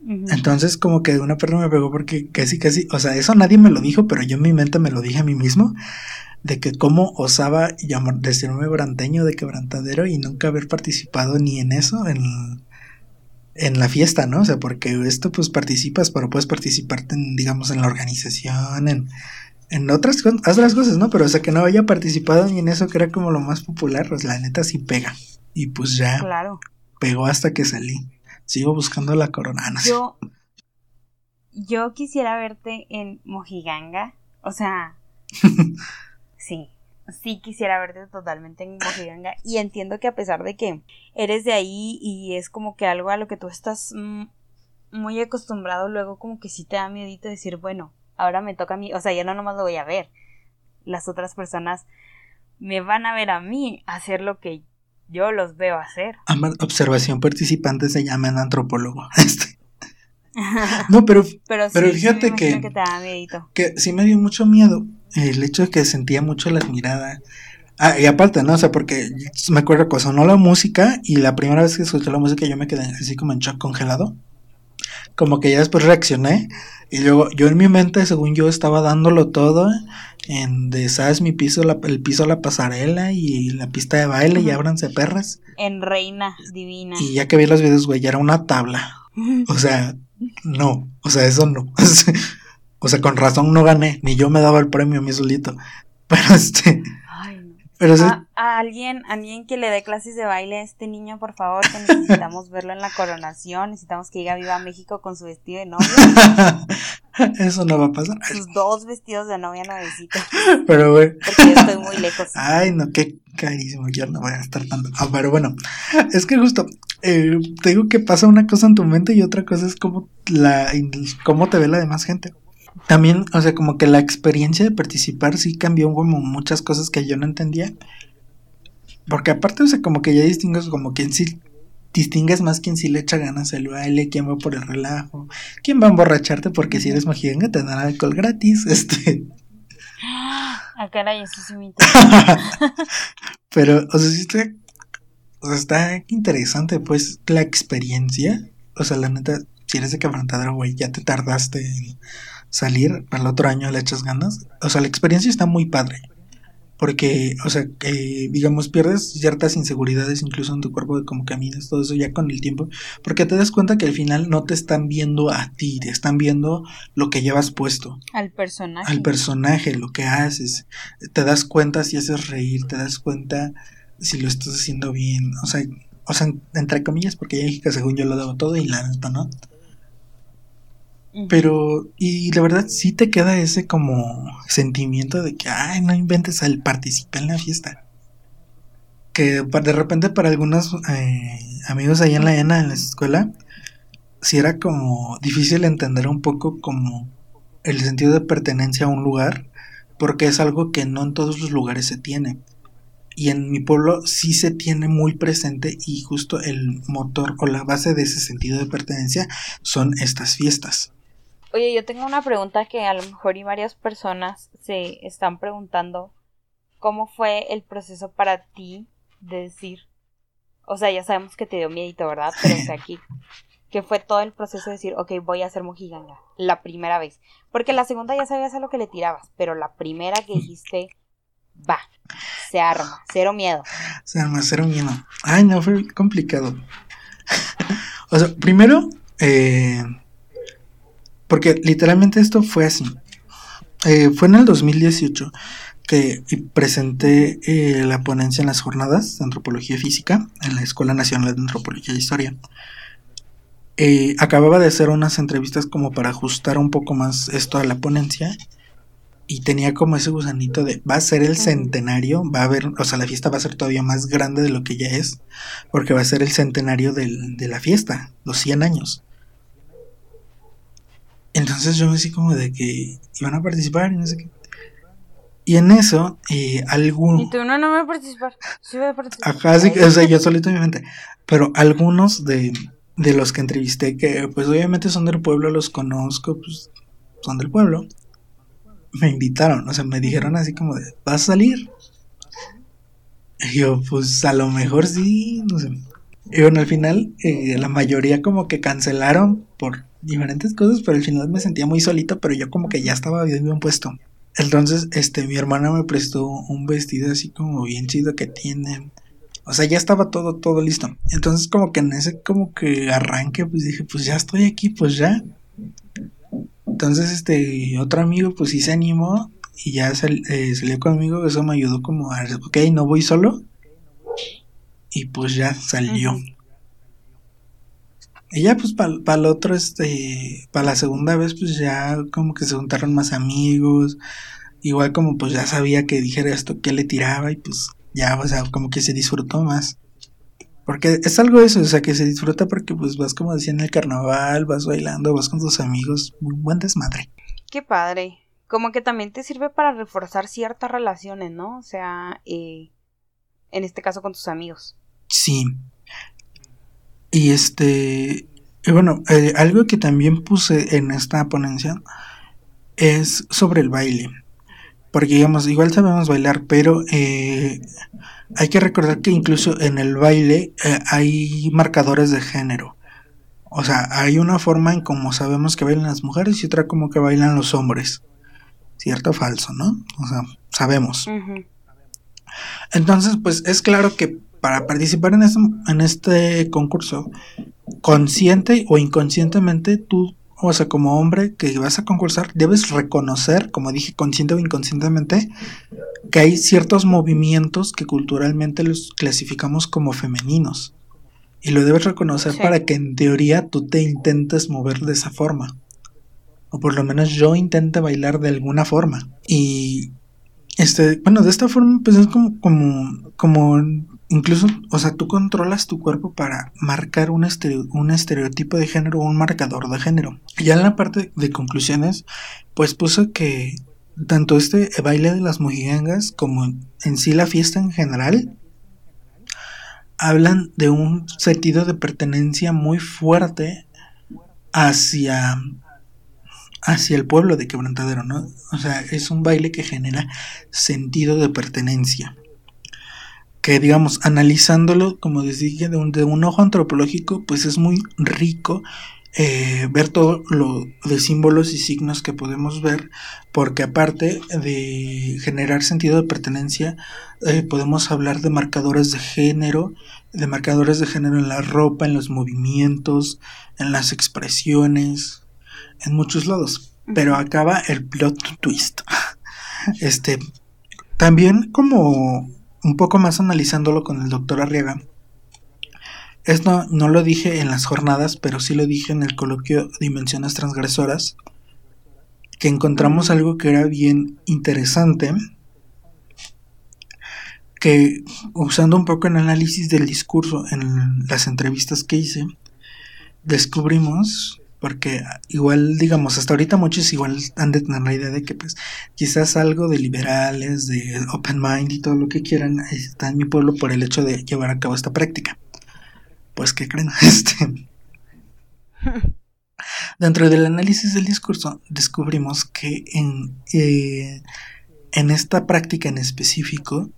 Entonces como que una perra me pegó porque casi, casi, o sea, eso nadie me lo dijo, pero yo en mi mente me lo dije a mí mismo de que cómo osaba llamar, decirme branteño de quebrantadero y nunca haber participado ni en eso, en, en la fiesta, ¿no? O sea, porque esto pues participas, pero puedes participar, en, digamos, en la organización, en, en otras, otras cosas, ¿no? Pero o sea, que no haya participado ni en eso que era como lo más popular, pues la neta sí pega. Y pues ya Claro. pegó hasta que salí. Sigo buscando la corona. No sé. Yo, yo quisiera verte en Mojiganga. O sea, sí, sí quisiera verte totalmente en Mojiganga. Y entiendo que a pesar de que eres de ahí y es como que algo a lo que tú estás mm, muy acostumbrado, luego como que sí te da miedito decir, bueno, ahora me toca a mí. O sea, yo no nomás lo voy a ver. Las otras personas me van a ver a mí hacer lo que yo los veo hacer. Observación participante se llama en antropólogo. Este. No, pero Pero, sí, Pero sí fíjate que- que te da miedito. que sí me dio mucho miedo el hecho de que sentía mucho las miradas. Ah, y aparte, ¿no? O sea, porque me acuerdo que sonó la música y la primera vez que escuché la música yo me quedé así como en shock congelado. Como que ya después reaccioné y luego yo en mi mente, según yo, estaba dándolo todo en de, ¿sabes? Mi piso, la- el piso, la pasarela y la pista de baile y Ujú. ábranse perras. En Reina Divina. Y ya que vi los videos, güey, ya era una tabla. O sea, no, o sea, eso no. O sea, con razón no gané, ni yo me daba el premio a mí solito. Pero este, Ay, no. pero sí, A, a alguien, alguien que le dé clases de baile a este niño, por favor, que necesitamos verlo en la coronación, necesitamos que llegue a Viva México con su vestido de novia, eso no va a pasar. sus dos vestidos de novia nuevecitos, Pero güey, porque yo estoy muy lejos. ay no, qué carísimo, yo no voy a estar tanto. Ah, pero bueno, es que justo, eh, te digo que pasa una cosa en tu mente y otra cosa es cómo la, cómo te ve la demás gente. También, o sea, como que la experiencia de participar sí cambió como muchas cosas que yo no entendía. Porque aparte, o sea, como que ya distingues como quien sí distingues más quién sí le echa ganas al baile, quién va por el relajo, quién va a emborracharte porque si eres mojiganga te dan alcohol gratis, este. A caray, eso sí me interesa. Pero, o sea, sí está, o sea, está interesante, pues, la experiencia. O sea, la neta, si eres de quebrantadero, güey, ya te tardaste en salir, para el otro año le echas ganas. O sea, la experiencia está muy padre. Porque, o sea, que, digamos, pierdes ciertas inseguridades incluso en tu cuerpo de cómo caminas, todo eso ya con el tiempo. Porque te das cuenta que al final no te están viendo a ti, te están viendo lo que llevas puesto Al personaje. al personaje, lo que haces. Te das cuenta si haces reír, te das cuenta si lo estás haciendo bien. O sea, o sea entre comillas, porque ya dije que según yo lo debo todo y la neta, ¿no? Pero, y la verdad sí te queda ese como sentimiento de que, ay, no inventes al participar en la fiesta. Que de repente para algunos eh, amigos ahí en la ENA, en la escuela, sí era como difícil entender un poco como el sentido de pertenencia a un lugar, porque es algo que no en todos los lugares se tiene. Y en mi pueblo sí se tiene muy presente y justo el motor o la base de ese sentido de pertenencia son estas fiestas. Oye, yo tengo una pregunta que a lo mejor y varias personas se están preguntando. ¿Cómo fue el proceso para ti de decir? O sea, ya sabemos que te dio miedito, ¿verdad? Pero o sea, aquí, ¿qué fue todo el proceso de decir, ok, voy a ser mojiganga? La primera vez. Porque la segunda ya sabías a lo que le tirabas, pero la primera que dijiste, va, se arma, cero miedo. O sea, me hacer un miedo. Ay, no, fue complicado. o sea, primero, eh, porque literalmente esto fue así. Eh, fue en el 2018 que presenté eh, la ponencia en las jornadas de antropología física en la Escuela Nacional de Antropología e Historia. Eh, acababa de hacer unas entrevistas como para ajustar un poco más esto a la ponencia y tenía como ese gusanito de va a ser el centenario, va a haber, o sea, la fiesta va a ser todavía más grande de lo que ya es, porque va a ser el centenario del- de la fiesta, los 100 años. Entonces yo así como de que iban a participar y no sé qué. Y en eso, eh, algún... Y tú no, no me voy a participar. Sí voy a participar. Ajá, sí, o sea, yo solito en mi mente. Pero algunos de, de los que entrevisté, que pues obviamente son del pueblo, los conozco, pues son del pueblo, me invitaron, o sea, me dijeron así como de, ¿vas a salir? Y yo, pues a lo mejor sí, no sé. Y bueno, al final, eh, la mayoría como que cancelaron por diferentes cosas, pero al final me sentía muy solito, pero yo como que ya estaba bien, bien puesto. Entonces, este, mi hermana me prestó un vestido así como bien chido que tiene. O sea, ya estaba todo, todo listo. Entonces, como que en ese como que arranque, pues dije, pues ya estoy aquí, pues ya. Entonces, este, otro amigo, pues sí se animó y ya eh, salió conmigo, eso me ayudó como a, ok, no voy solo. Y pues ya salió. Y ya pues para el otro, este, para la segunda vez pues ya como que se juntaron más amigos, igual como pues ya sabía que dijera esto que le tiraba y pues ya, o sea, como que se disfrutó más. Porque es algo eso, o sea, que se disfruta porque pues vas como decía en el carnaval, vas bailando, vas con tus amigos, muy buen desmadre. Qué padre. Como que también te sirve para reforzar ciertas relaciones, ¿no? O sea, eh, en este caso con tus amigos. Sí. Y este, y bueno, eh, algo que también puse en esta ponencia es sobre el baile. Porque digamos, igual sabemos bailar, pero eh, hay que recordar que incluso en el baile eh, hay marcadores de género. O sea, hay una forma en cómo sabemos que bailan las mujeres y otra como que bailan los hombres. ¿Cierto o falso, no? O sea, sabemos. Entonces, pues es claro que para participar en este, en este concurso, consciente o inconscientemente, tú o sea, como hombre que vas a concursar, debes reconocer, como dije, consciente o inconscientemente, que hay ciertos movimientos que culturalmente los clasificamos como femeninos. Y lo debes reconocer para que en teoría tú te intentes mover de esa forma. O por lo menos yo intente bailar de alguna forma. Y este, bueno, de esta forma, pues es como, como, como incluso, o sea, tú controlas tu cuerpo para marcar un, un estereotipo de género o un marcador de género. Ya en la parte de conclusiones, pues puso que tanto este baile de las mojigangas como en sí la fiesta en general hablan de un sentido de pertenencia muy fuerte hacia hacia el pueblo de Quebrantadero, ¿no? O sea, es un baile que genera sentido de pertenencia que digamos, analizándolo, como decía, de un, de un ojo antropológico, pues es muy rico eh, ver todo lo de símbolos y signos que podemos ver, porque aparte de generar sentido de pertenencia, eh, podemos hablar de marcadores de género, de marcadores de género en la ropa, en los movimientos, en las expresiones, en muchos lados. Pero acaba el plot twist. Este, también como un poco más analizándolo con el doctor Arriaga, esto no lo dije en las jornadas, pero sí lo dije en el coloquio Dimensiones Transgresoras, que encontramos algo que era bien interesante, que usando un poco el análisis del discurso en las entrevistas que hice, descubrimos porque igual, digamos, hasta ahorita muchos igual han de tener la idea de que pues quizás algo de liberales, de open mind y todo lo que quieran está en mi pueblo por el hecho de llevar a cabo esta práctica. Pues que creen, este dentro del análisis del discurso descubrimos que en, eh, en esta práctica en específico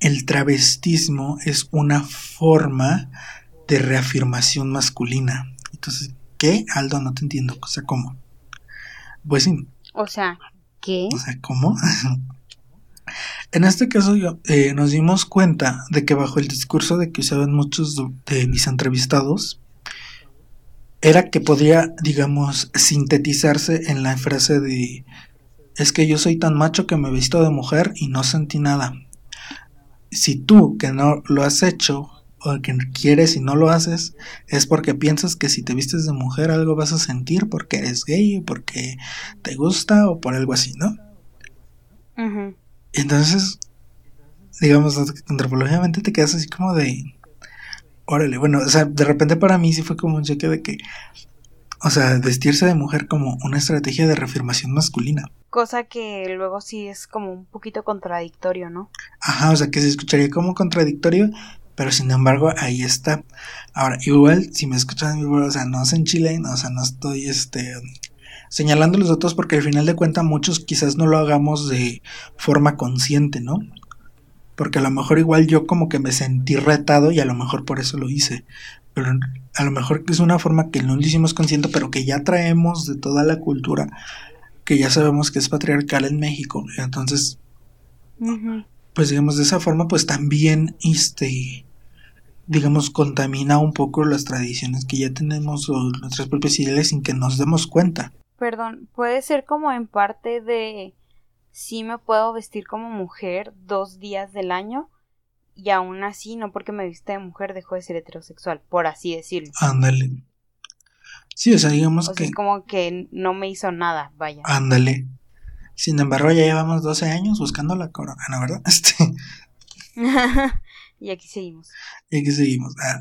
el travestismo es una forma de reafirmación masculina. Entonces, ¿Qué? Aldo, no te entiendo. O sea, ¿cómo? Pues sí. O sea, ¿qué? O sea, ¿cómo? en este caso yo, eh, nos dimos cuenta de que bajo el discurso de que usaban muchos de mis entrevistados, era que podía, digamos, sintetizarse en la frase de es que yo soy tan macho que me he visto de mujer y no sentí nada. Si tú, que no lo has hecho, o que quieres y no lo haces, es porque piensas que si te vistes de mujer algo vas a sentir porque eres gay, o porque te gusta o por algo así, ¿no? Entonces, digamos, antropológicamente te quedas así como de, órale, bueno, o sea, de repente para mí sí fue como un cheque de que, o sea, vestirse de mujer como una estrategia de reafirmación masculina. Cosa que luego sí es como un poquito contradictorio, ¿no? Ajá, o sea, que se escucharía como contradictorio, pero sin embargo ahí está. Ahora, igual, si me escuchan, o sea, no es en Chile, o sea, no estoy este señalando los otros porque al final de cuentas muchos quizás no lo hagamos de forma consciente, ¿no? Porque a lo mejor igual yo como que me sentí retado y a lo mejor por eso lo hice. Pero a lo mejor es una forma que no lo hicimos consciente, pero que ya traemos de toda la cultura, que ya sabemos que es patriarcal en México. Entonces, pues digamos, de esa forma, pues también, este, digamos, contamina un poco las tradiciones que ya tenemos o nuestras propias ideas sin que nos demos cuenta. Perdón, puede ser como en parte de sí me puedo vestir como mujer dos días del año y aún así, no porque me viste de mujer, dejo de ser heterosexual, por así decirlo. Ándale. Sí, o sea, digamos O que... sea, es como que no me hizo nada, vaya. Ándale. Sin embargo, ya llevamos 12 años buscando la corona. ¿verdad? Este, y aquí seguimos. y aquí seguimos. Ah,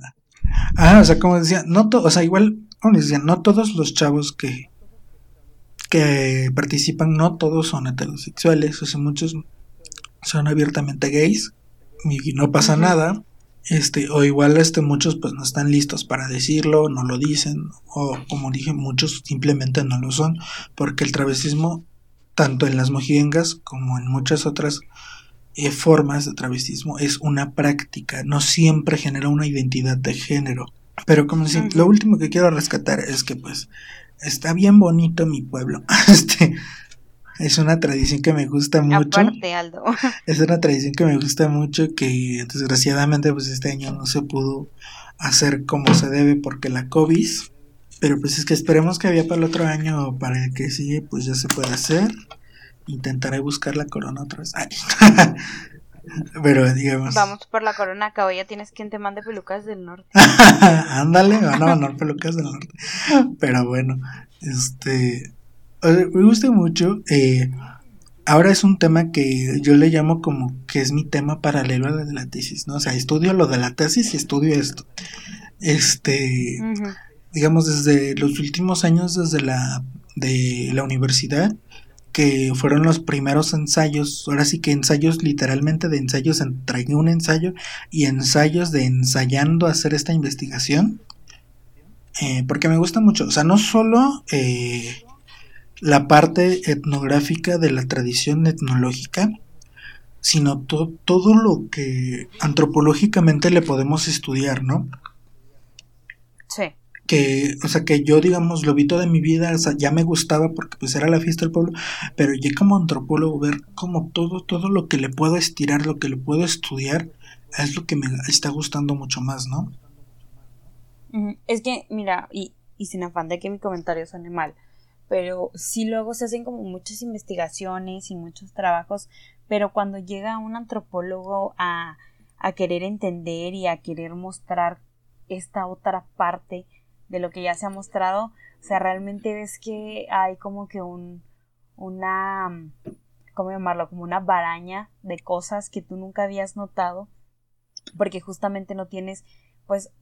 Ah, o sea, como decía, no o sea, igual, como decía, no todos los chavos que que participan, no todos son heterosexuales, o sea, muchos son abiertamente gays y no pasa nada. Este, o igual este muchos pues no están listos para decirlo, no lo dicen, o como dije, muchos simplemente no lo son, porque el travestismo, tanto en las mojiengas como en muchas otras eh, formas de travestismo, es una práctica, no siempre genera una identidad de género. Pero como Ujú. lo último que quiero rescatar es que pues está bien bonito mi pueblo. Este es una tradición que me gusta mucho. Aparte, Aldo. Es una tradición que me gusta mucho que desgraciadamente pues este año no se pudo hacer como se debe porque la COVID. Pero pues es que esperemos que había para el otro año o para el que sigue pues ya se puede hacer. Intentaré buscar la corona otra vez. Ay. Pero digamos. Vamos por la corona, acabo ya tienes quien te mande pelucas del norte. Ándale, van a mandar pelucas del norte. Pero bueno, este. Me gusta mucho. eh, ahora es un tema que yo le llamo como que es mi tema paralelo a la de la tesis, ¿no? O sea, estudio lo de la tesis y estudio esto. Este. Digamos, desde los últimos años, desde la, de la universidad, que fueron los primeros ensayos, ahora sí que ensayos literalmente de ensayos, entregué un ensayo y ensayos de ensayando hacer esta investigación, eh, porque me gusta mucho, o sea, no solo eh, la parte etnográfica de la tradición etnológica, sino to- todo lo que antropológicamente le podemos estudiar, ¿no? Sí. Que, o sea, que yo, digamos, lo vi toda mi vida, o sea, ya me gustaba porque pues era la fiesta del pueblo, pero ya como antropólogo ver como todo, todo lo que le puedo estirar, lo que le puedo estudiar, es lo que me está gustando mucho más, ¿no? Ujú. Es que, mira, y, y sin afán de que mi comentario suene mal, pero sí luego se hacen como muchas investigaciones y muchos trabajos, pero cuando llega un antropólogo a, a querer entender y a querer mostrar esta otra parte de lo que ya se ha mostrado, o sea, realmente ves que hay como que un, una, ¿cómo llamarlo? Como una baraña de cosas que tú nunca habías notado, porque justamente no tienes, pues,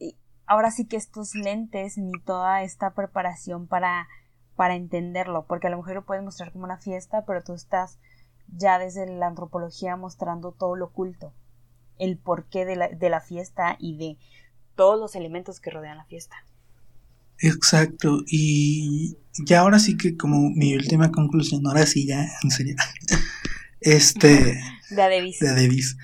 ahora sí que estos lentes ni toda esta preparación para, para entenderlo, porque a lo mejor lo puedes mostrar como una fiesta, pero tú estás ya desde la antropología mostrando todo lo oculto, el porqué de la, de la fiesta y de todos los elementos que rodean la fiesta. Exacto, y ya ahora sí que como mi última conclusión, ahora sí ya, en serio, este... De Adebis. de Davis,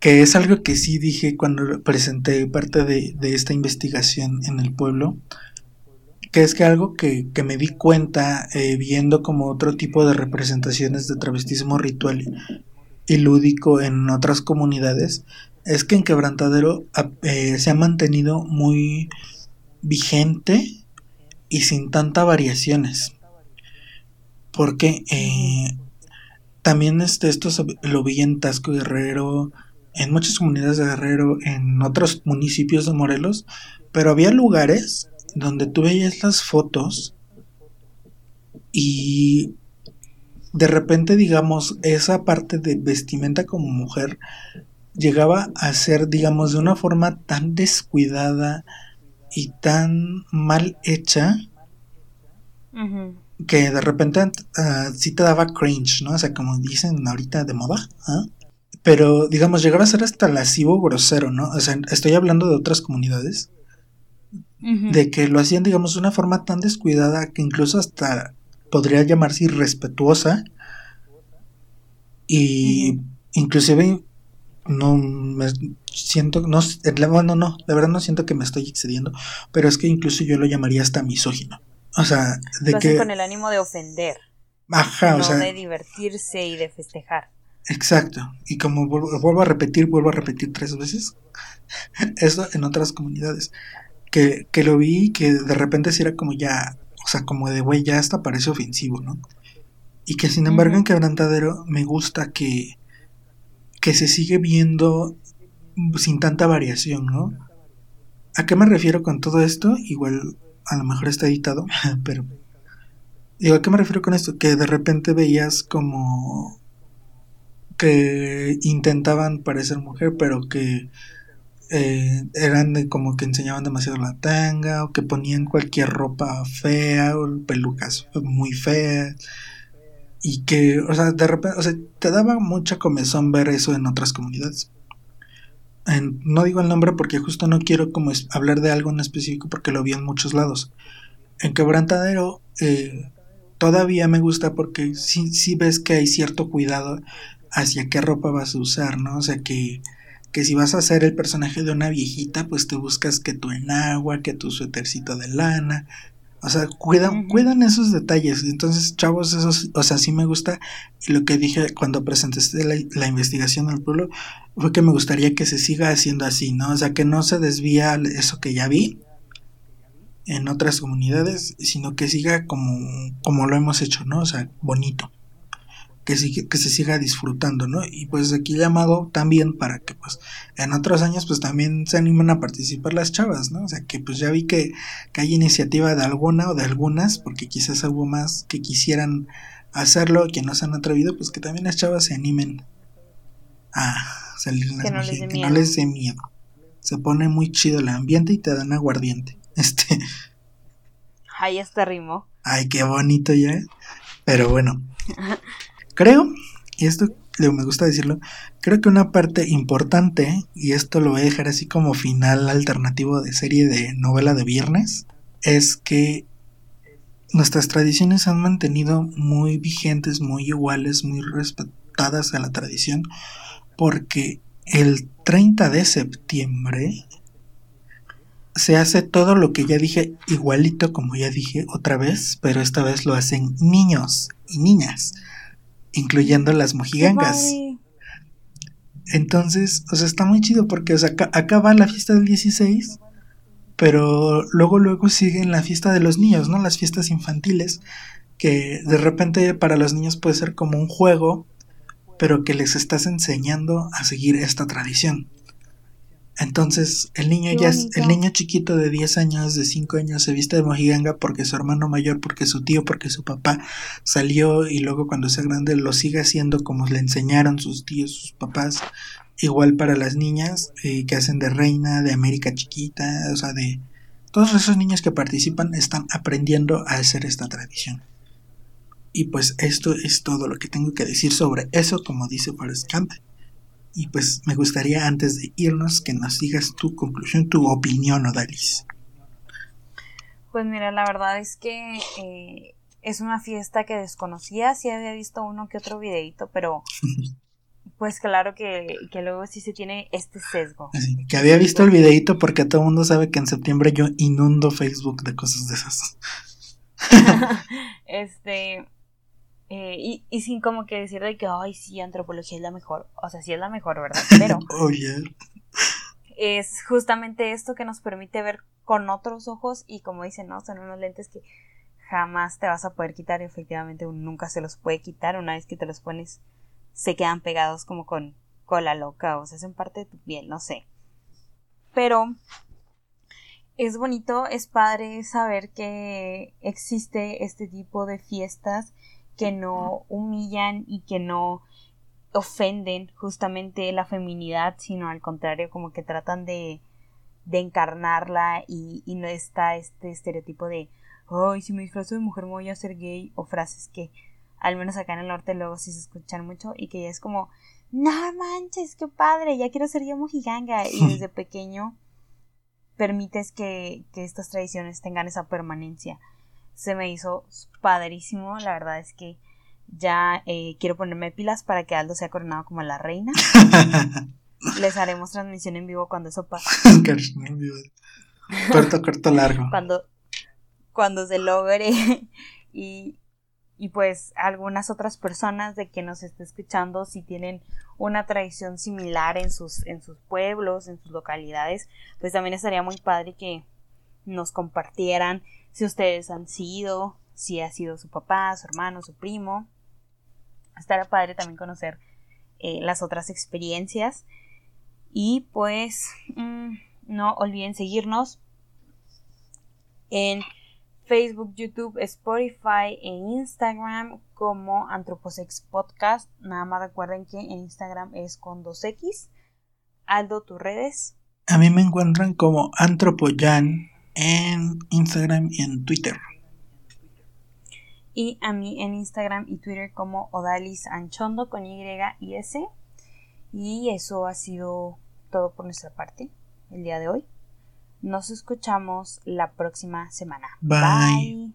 que es algo que sí dije cuando presenté parte de, de esta investigación en el pueblo, que es que algo que, que me di cuenta eh, viendo como otro tipo de representaciones de travestismo ritual y lúdico en otras comunidades, es que en Quebrantadero eh, se ha mantenido muy vigente y sin tantas variaciones. Porque eh, también este, esto lo vi en Tasco Guerrero, en muchas comunidades de Guerrero, en otros municipios de Morelos, pero había lugares donde tú veías las fotos y de repente, digamos, esa parte de vestimenta como mujer llegaba a ser, digamos, de una forma tan descuidada y tan mal hecha que de repente ah, sí te daba cringe, ¿no? O sea, como dicen ahorita de moda, ¿ah? Pero, digamos, llegaba a ser hasta lascivo grosero, ¿no? O sea, estoy hablando de otras comunidades, de que lo hacían, digamos, de una forma tan descuidada que incluso hasta podría llamarse irrespetuosa. Y Ujú. inclusive no me siento, no, bueno, no, la verdad no siento que me estoy excediendo, pero es que incluso yo lo llamaría hasta misógino. O sea, de Lo que... con el ánimo de ofender, Ajá, o sea, de divertirse y de festejar. exacto. Y como vuelvo, vuelvo a repetir, vuelvo a repetir tres veces, eso en otras comunidades, que, que lo vi que de repente sí era como ya, o sea, como de güey, ya hasta parece ofensivo, ¿no? Y que sin embargo en Quebrantadero me gusta que, que se sigue viendo sin tanta variación, ¿no? ¿A qué me refiero con todo esto? Igual a lo mejor está editado, pero... Digo, ¿a qué me refiero con esto? Que de repente veías como que intentaban parecer mujer, pero que eh, eran de como que enseñaban demasiado la tanga, o que ponían cualquier ropa fea, o pelucas muy feas, y que, o sea, de repente, o sea, te daba mucha comezón ver eso en otras comunidades. no digo el nombre porque justo no quiero como hablar de algo en específico porque lo vi en muchos lados. En Quebrantadero eh, todavía me gusta porque sí, sí ves que hay cierto cuidado hacia qué ropa vas a usar, ¿no? O sea, que, que si vas a hacer el personaje de una viejita, pues te buscas que tu enagua, que tu suétercito de lana. O sea, cuidan, cuidan esos detalles. Entonces, chavos, eso, o sea, sí me gusta. Y lo que dije cuando presenté la, la investigación del pueblo fue que me gustaría que se siga haciendo así, ¿no? O sea, que no se desvía eso que ya vi en otras comunidades, sino que siga como, como lo hemos hecho, ¿no? O sea, bonito que, que se siga disfrutando, ¿no? Y pues aquí llamado también para que pues en otros años pues también se animen a participar las chavas, ¿no? O sea que pues ya vi que, que hay iniciativa de alguna o de algunas, porque quizás hubo más que quisieran hacerlo, que no se han atrevido, pues que también las chavas se animen a salir en las que, no les, dé que no les dé miedo. Se pone muy chido el ambiente y te dan aguardiente. Este. Ay, este ritmo. Ay, qué bonito ya. Pero bueno. Creo, y esto me gusta decirlo, creo que una parte importante, y esto lo voy a dejar así como final alternativo de serie de novela de viernes, es que nuestras tradiciones han mantenido muy vigentes, muy iguales, muy respetadas a la tradición, porque el 30 de septiembre se hace todo lo que ya dije igualito como ya dije otra vez, pero esta vez lo hacen niños y niñas incluyendo las mojigangas. Entonces, o sea, está muy chido porque, o sea, acá, va la fiesta del 16, pero luego, luego siguen la fiesta de los niños, ¿no? Las fiestas infantiles, que de repente para los niños puede ser como un juego, pero que les estás enseñando a seguir esta tradición. Entonces, el niño ya es, el niño chiquito de 10 años, de 5 años, se viste de mojiganga porque su hermano mayor, porque su tío, porque su papá salió y luego cuando sea grande lo sigue haciendo como le enseñaron sus tíos, sus papás. Igual para las niñas eh, que hacen de reina, de América chiquita, o sea, de todos esos niños que participan están aprendiendo a hacer esta tradición. Y pues esto es todo lo que tengo que decir sobre eso, como dice Forrest Camp. Y pues me gustaría antes de irnos que nos digas tu conclusión, tu opinión, Odalis. Pues mira, la verdad es que eh, es una fiesta que desconocía, sí había visto uno que otro videito, pero pues claro que, luego sí se tiene este sesgo. que había visto el videito porque todo el mundo sabe que en septiembre yo inundo Facebook de cosas de esas. este, eh, y, y, sin como que decir de que, ay, sí, antropología es la mejor. O sea, sí es la mejor, ¿verdad? Pero oh, es justamente esto que nos permite ver con otros ojos y como dicen, ¿no? Son unos lentes que jamás te vas a poder quitar y efectivamente uno nunca se los puede quitar. Una vez que te los pones, se quedan pegados como con cola loca o se hacen parte de tu piel, no sé. Pero es bonito, es padre saber que existe este tipo de fiestas que no humillan y que no ofenden justamente la feminidad, sino al contrario, como que tratan de, de encarnarla y, y, no está este estereotipo de, ay, si me disfrazo de mujer me voy a ser gay, o frases que al menos acá en el norte luego sí se escuchan mucho y que ya es como, no manches, qué padre, ya quiero ser yo mojiganga y desde pequeño permites que, que estas tradiciones tengan esa permanencia se me hizo padrísimo. La verdad es que ya eh, quiero ponerme pilas para que Aldo sea coronado como la reina. Les haremos transmisión en vivo cuando eso pase. corto, corto, largo. Cuando, cuando se logre. y, y pues algunas otras personas de que nos esté escuchando, si tienen una tradición similar en sus, en sus pueblos, en sus localidades, pues también estaría muy padre que nos compartieran si ustedes han sido, si ha sido su papá, su hermano, su primo, estará padre también conocer eh, las otras experiencias. Y pues mm, no olviden seguirnos en Facebook, YouTube, Spotify e Instagram como Antroposex Podcast. Nada más recuerden que en Instagram es con 2X. Aldo, tus redes. A mí me encuentran como Antropoyan en Instagram y en Twitter. Y a mí en Instagram y Twitter como Odalis Anchondo con Y y S. Y eso ha sido todo por nuestra parte el día de hoy. Nos escuchamos la próxima semana. Bye.